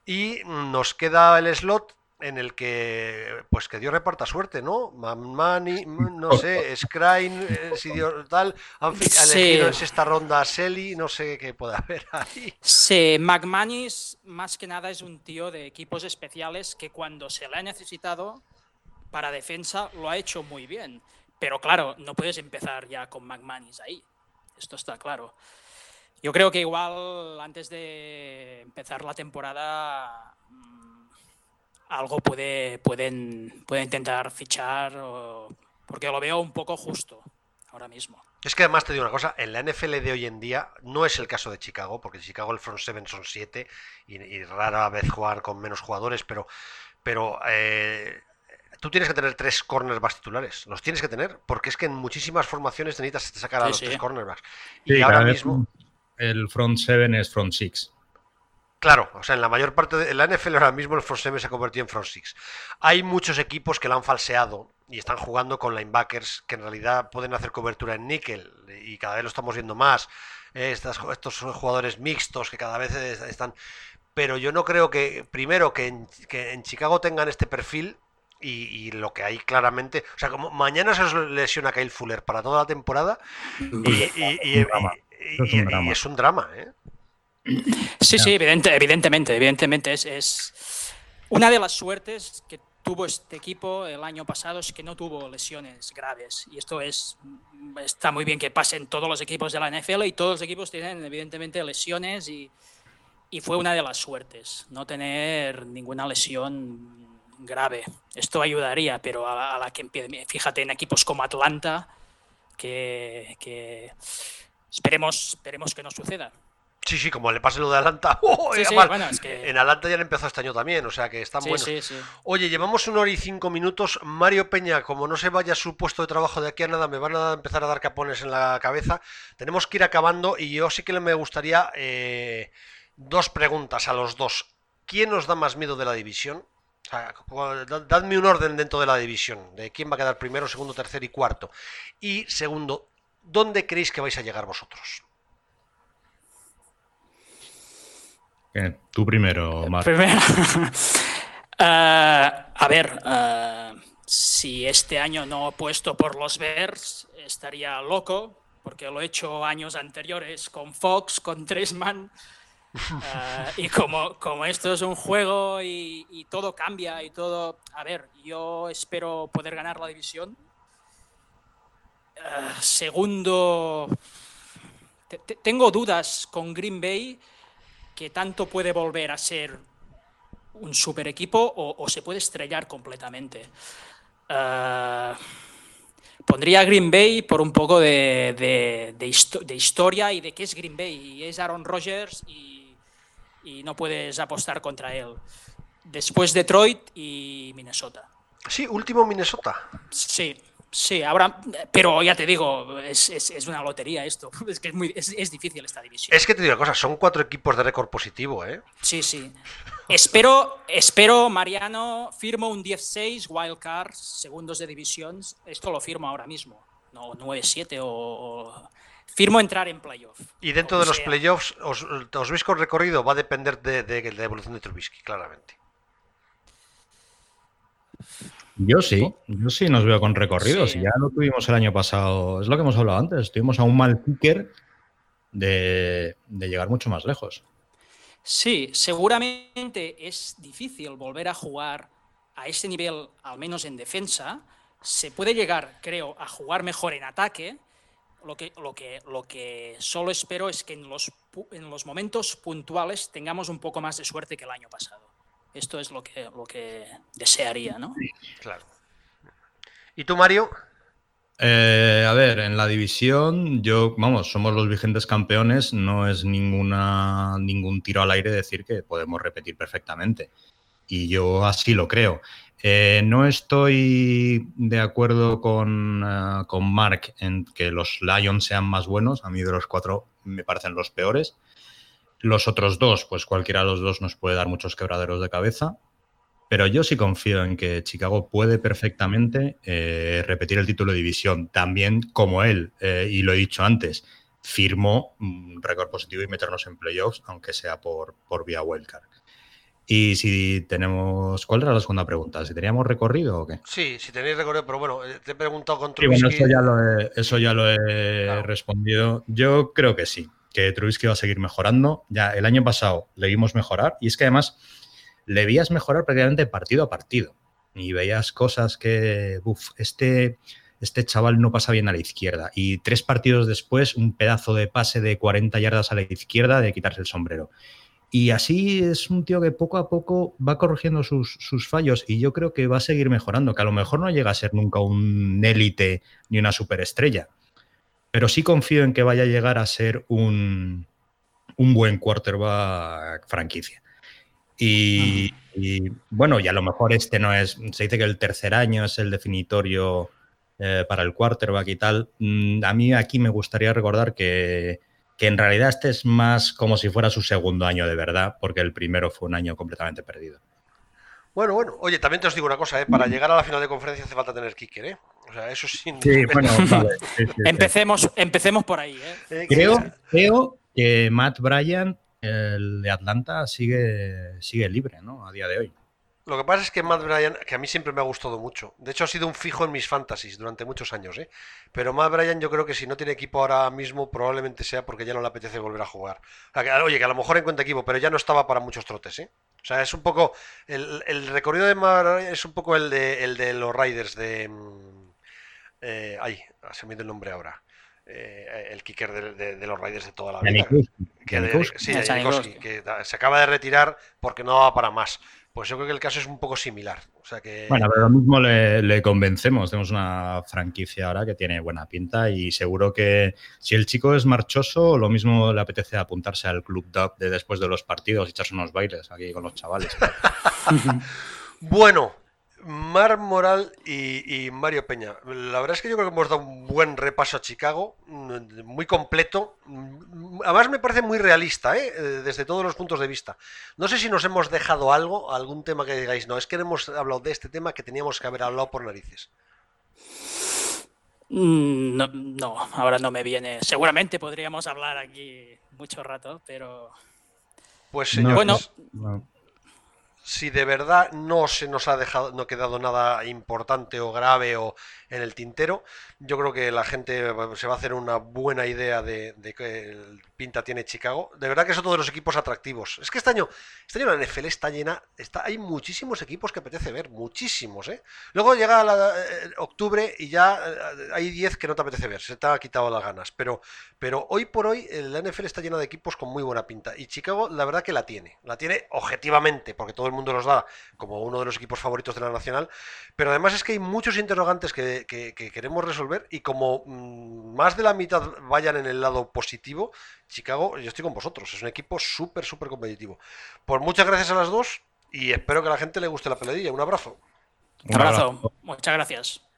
Y nos queda el slot en el que, pues que Dios reparta suerte, ¿no? Mani, no sé, Scrine, eh, si Dios tal, han elegido en esta ronda a Selly, no sé qué puede haber ahí. Sí, McManus más que nada es un tío de equipos especiales que cuando se le ha necesitado para defensa lo ha hecho muy bien. Pero claro, no puedes empezar ya con McManus ahí. Esto está claro. Yo creo que igual antes de empezar la temporada mm, algo puede, pueden, puede intentar fichar porque lo veo un poco justo ahora mismo. Es que además te digo una cosa, en la NFL de hoy en día no es el caso de Chicago, porque en Chicago el front seven son siete y, rara vez jugar con menos jugadores, pero, pero eh, tú tienes que tener tres cornerbacks titulares. Los tienes que tener, porque es que en muchísimas formaciones necesitas sacar a los tres cornerbacks. y ahora mismo. El front seven es front six. Claro, o sea, en la mayor parte de la NFL ahora mismo el front seven se ha convertido en front six. Hay muchos equipos que lo han falseado y están jugando con linebackers que en realidad pueden hacer cobertura en níquel y cada vez lo estamos viendo más. estos son jugadores mixtos que cada vez están. Pero yo no creo que, primero, que en Chicago tengan este perfil y, lo que hay claramente. O sea, como mañana se lesiona Kyle Fuller para toda la temporada y, es un drama. ¿eh? Sí, sí, evidentemente, evidentemente. Es, es, una de las suertes que tuvo este equipo el año pasado es que no tuvo lesiones graves. Y esto es está muy bien que pasen todos los equipos de la NFL y todos los equipos tienen evidentemente lesiones y, y fue una de las suertes, no tener ninguna lesión grave. Esto ayudaría, pero a, la que fíjate en equipos como Atlanta, que, que esperemos, esperemos que no suceda. Sí, sí, como le pase lo de Atlanta. *laughs* ¡Oh, en Atlanta ya le empezó este año también, o sea que están buenos. Oye, llevamos una hora y cinco minutos. Mario Peña, como no se vaya su puesto de trabajo de aquí a nada, me van a empezar a dar capones en la cabeza. Tenemos que ir acabando y yo sí que me gustaría eh, dos preguntas a los dos. ¿Quién nos da más miedo de la división? Dadme un orden dentro de la división, de quién va a quedar primero, segundo, tercero y cuarto. Y segundo, ¿dónde creéis que vais a llegar vosotros? tú primero, Marc. Primero. *laughs* Eh, a ver, eh, si este año no he puesto por los Bears, estaría loco, porque lo he hecho años anteriores con Fox, con Tresman. Uh, y como, como esto es un juego y, y, todo cambia y todo... A ver, yo espero poder ganar la división. Uh, segundo, tengo dudas con Green Bay que tanto puede volver a ser un super equipo o, se puede estrellar completamente. Uh, pondría Green Bay por un poco de, de, historia y de qué es Green Bay. Es Aaron Rodgers y, y, no puedes apostar contra él. Después Detroit y Minnesota. Sí, último Minnesota. Sí, Sí, ahora, pero ya te digo, es, es, una lotería esto. *laughs* Es que es, muy, es, difícil esta división. Es que te digo una cosa, son cuatro equipos de récord positivo, ¿eh? Sí, sí. espero, espero, Mariano, firmo un 10-6 wildcard, segundos de división. Esto lo firmo ahora mismo. No, 9-7 o, Firmo entrar en playoff. Y dentro de los playoffs, os, os veis con recorrido, va a depender de, de, de la evolución de Trubisky, claramente. Yo sí, yo sí nos veo con recorridos. Ya lo tuvimos el año pasado. Es lo que hemos hablado antes. Estuvimos a un mal kicker de, llegar mucho más lejos. Sí, seguramente es difícil volver a jugar a ese nivel, al menos en defensa. Se puede llegar, creo, a jugar mejor en ataque. Lo que, lo que, lo que solo espero es que en los, en los momentos puntuales tengamos un poco más de suerte que el año pasado. Esto es lo que, lo que desearía, ¿no? Claro. ¿Y tú, Mario? Eh, a ver, en la división, yo, vamos, somos los vigentes campeones, no es ninguna, ningún tiro al aire decir que podemos repetir perfectamente. Y yo así lo creo. Eh, no estoy de acuerdo con, uh, con Mark en que los Lions sean más buenos. A mí de los cuatro me parecen los peores. Los otros dos, pues cualquiera de los dos nos puede dar muchos quebraderos de cabeza, pero yo sí confío en que Chicago puede perfectamente eh, repetir el título de división, también como él, eh, y lo he dicho antes, firmó un récord positivo y meternos en playoffs, aunque sea por, por vía wildcard. Y si tenemos. ¿Cuál era la segunda pregunta? ¿Si teníamos recorrido o qué? Sí, si tenéis recorrido, pero bueno, eh, te he preguntado con Trubisky. bueno, eso ya lo he, respondido. Yo creo que sí que Trubisky va a seguir mejorando. Ya el año pasado le vimos mejorar y es que además le veías mejorar prácticamente partido a partido y veías cosas que, uff, este, este chaval no pasa bien a la izquierda y tres partidos después un pedazo de pase de 40 yardas a la izquierda de quitarse el sombrero. Y así es un tío que poco a poco va corrigiendo sus, sus, fallos y yo creo que va a seguir mejorando, que a lo mejor no llega a ser nunca un élite ni una superestrella, pero sí confío en que vaya a llegar a ser un, buen quarterback franquicia. Y, bueno, y a lo mejor este no es, se dice que el tercer año es el definitorio eh, para el quarterback y tal. Mm, a mí aquí me gustaría recordar que, que, en realidad este es más como si fuera su segundo año de verdad, porque el primero fue un año completamente perdido. Bueno, bueno, oye, también te os digo una cosa, ¿eh? para llegar a la final de conferencia hace falta tener kicker, ¿eh? O sea, eso sí. bueno, *laughs* vale. empecemos, empecemos por ahí. ¿eh? eh creo, creo que Matt Bryan, el de Atlanta, sigue, sigue libre, ¿no? A día de hoy. Lo que pasa es que Matt Bryan, que a mí siempre me ha gustado mucho, de hecho ha sido un fijo en mis fantasies durante muchos años, ¿eh? pero Matt Bryan yo creo que si no tiene equipo ahora mismo probablemente sea porque ya no le apetece volver a jugar. oye, que a lo mejor encuentra equipo, pero ya no estaba para muchos trotes. ¿eh? O sea, es un poco, el, recorrido de Matt Bryan es un poco el de, el de los Riders de... Mm, eh, ay, se me ha ido el nombre ahora. Eh, el kicker de, los Raiders de toda la vida. Que, sí, que se acaba de retirar porque no va para más. Pues yo creo que el caso es un poco similar. O sea que... Bueno, pero lo mismo le, convencemos. Tenemos una franquicia ahora que tiene buena pinta y seguro que si el chico es marchoso, lo mismo le apetece apuntarse al club de después de los partidos y echarse unos bailes aquí con los chavales. *laughs* bueno, Mar Moral y, Mario Peña. La verdad es que yo creo que hemos dado un buen repaso a Chicago, mm, muy completo. Mm, además me parece muy realista, ¿eh? ¿eh? desde todos los puntos de vista. No sé si nos hemos dejado algo, algún tema que digáis, no, es que hemos hablado de este tema que teníamos que haber hablado por narices. Mm, no, ahora no me viene. Seguramente podríamos hablar aquí mucho rato, pero... Pues señor, bueno, si de verdad no se nos ha dejado, no ha quedado nada importante o grave o en el tintero, yo creo que la gente se va a hacer una buena idea de, de que pinta tiene Chicago. De verdad que son todos los equipos atractivos. Es que este año, este año la NFL está llena, está, hay muchísimos equipos que apetece ver, muchísimos, ¿eh? Luego llega eh, octubre y ya eh, hay 10 que no te apetece ver, se te ha quitado las ganas. Pero, pero hoy por hoy la NFL está llena de equipos con muy buena pinta. Y Chicago, la verdad que la tiene. La tiene objetivamente, porque todo el mundo los da como uno de los equipos favoritos de la nacional. Pero además es que hay muchos interrogantes que, queremos resolver y como mm, más de la mitad vayan en el lado positivo, Chicago, yo estoy con vosotros. Es un equipo súper, súper competitivo. Pues muchas gracias a las dos y espero que a la gente le guste la peladilla. Un abrazo. Un abrazo. Muchas gracias.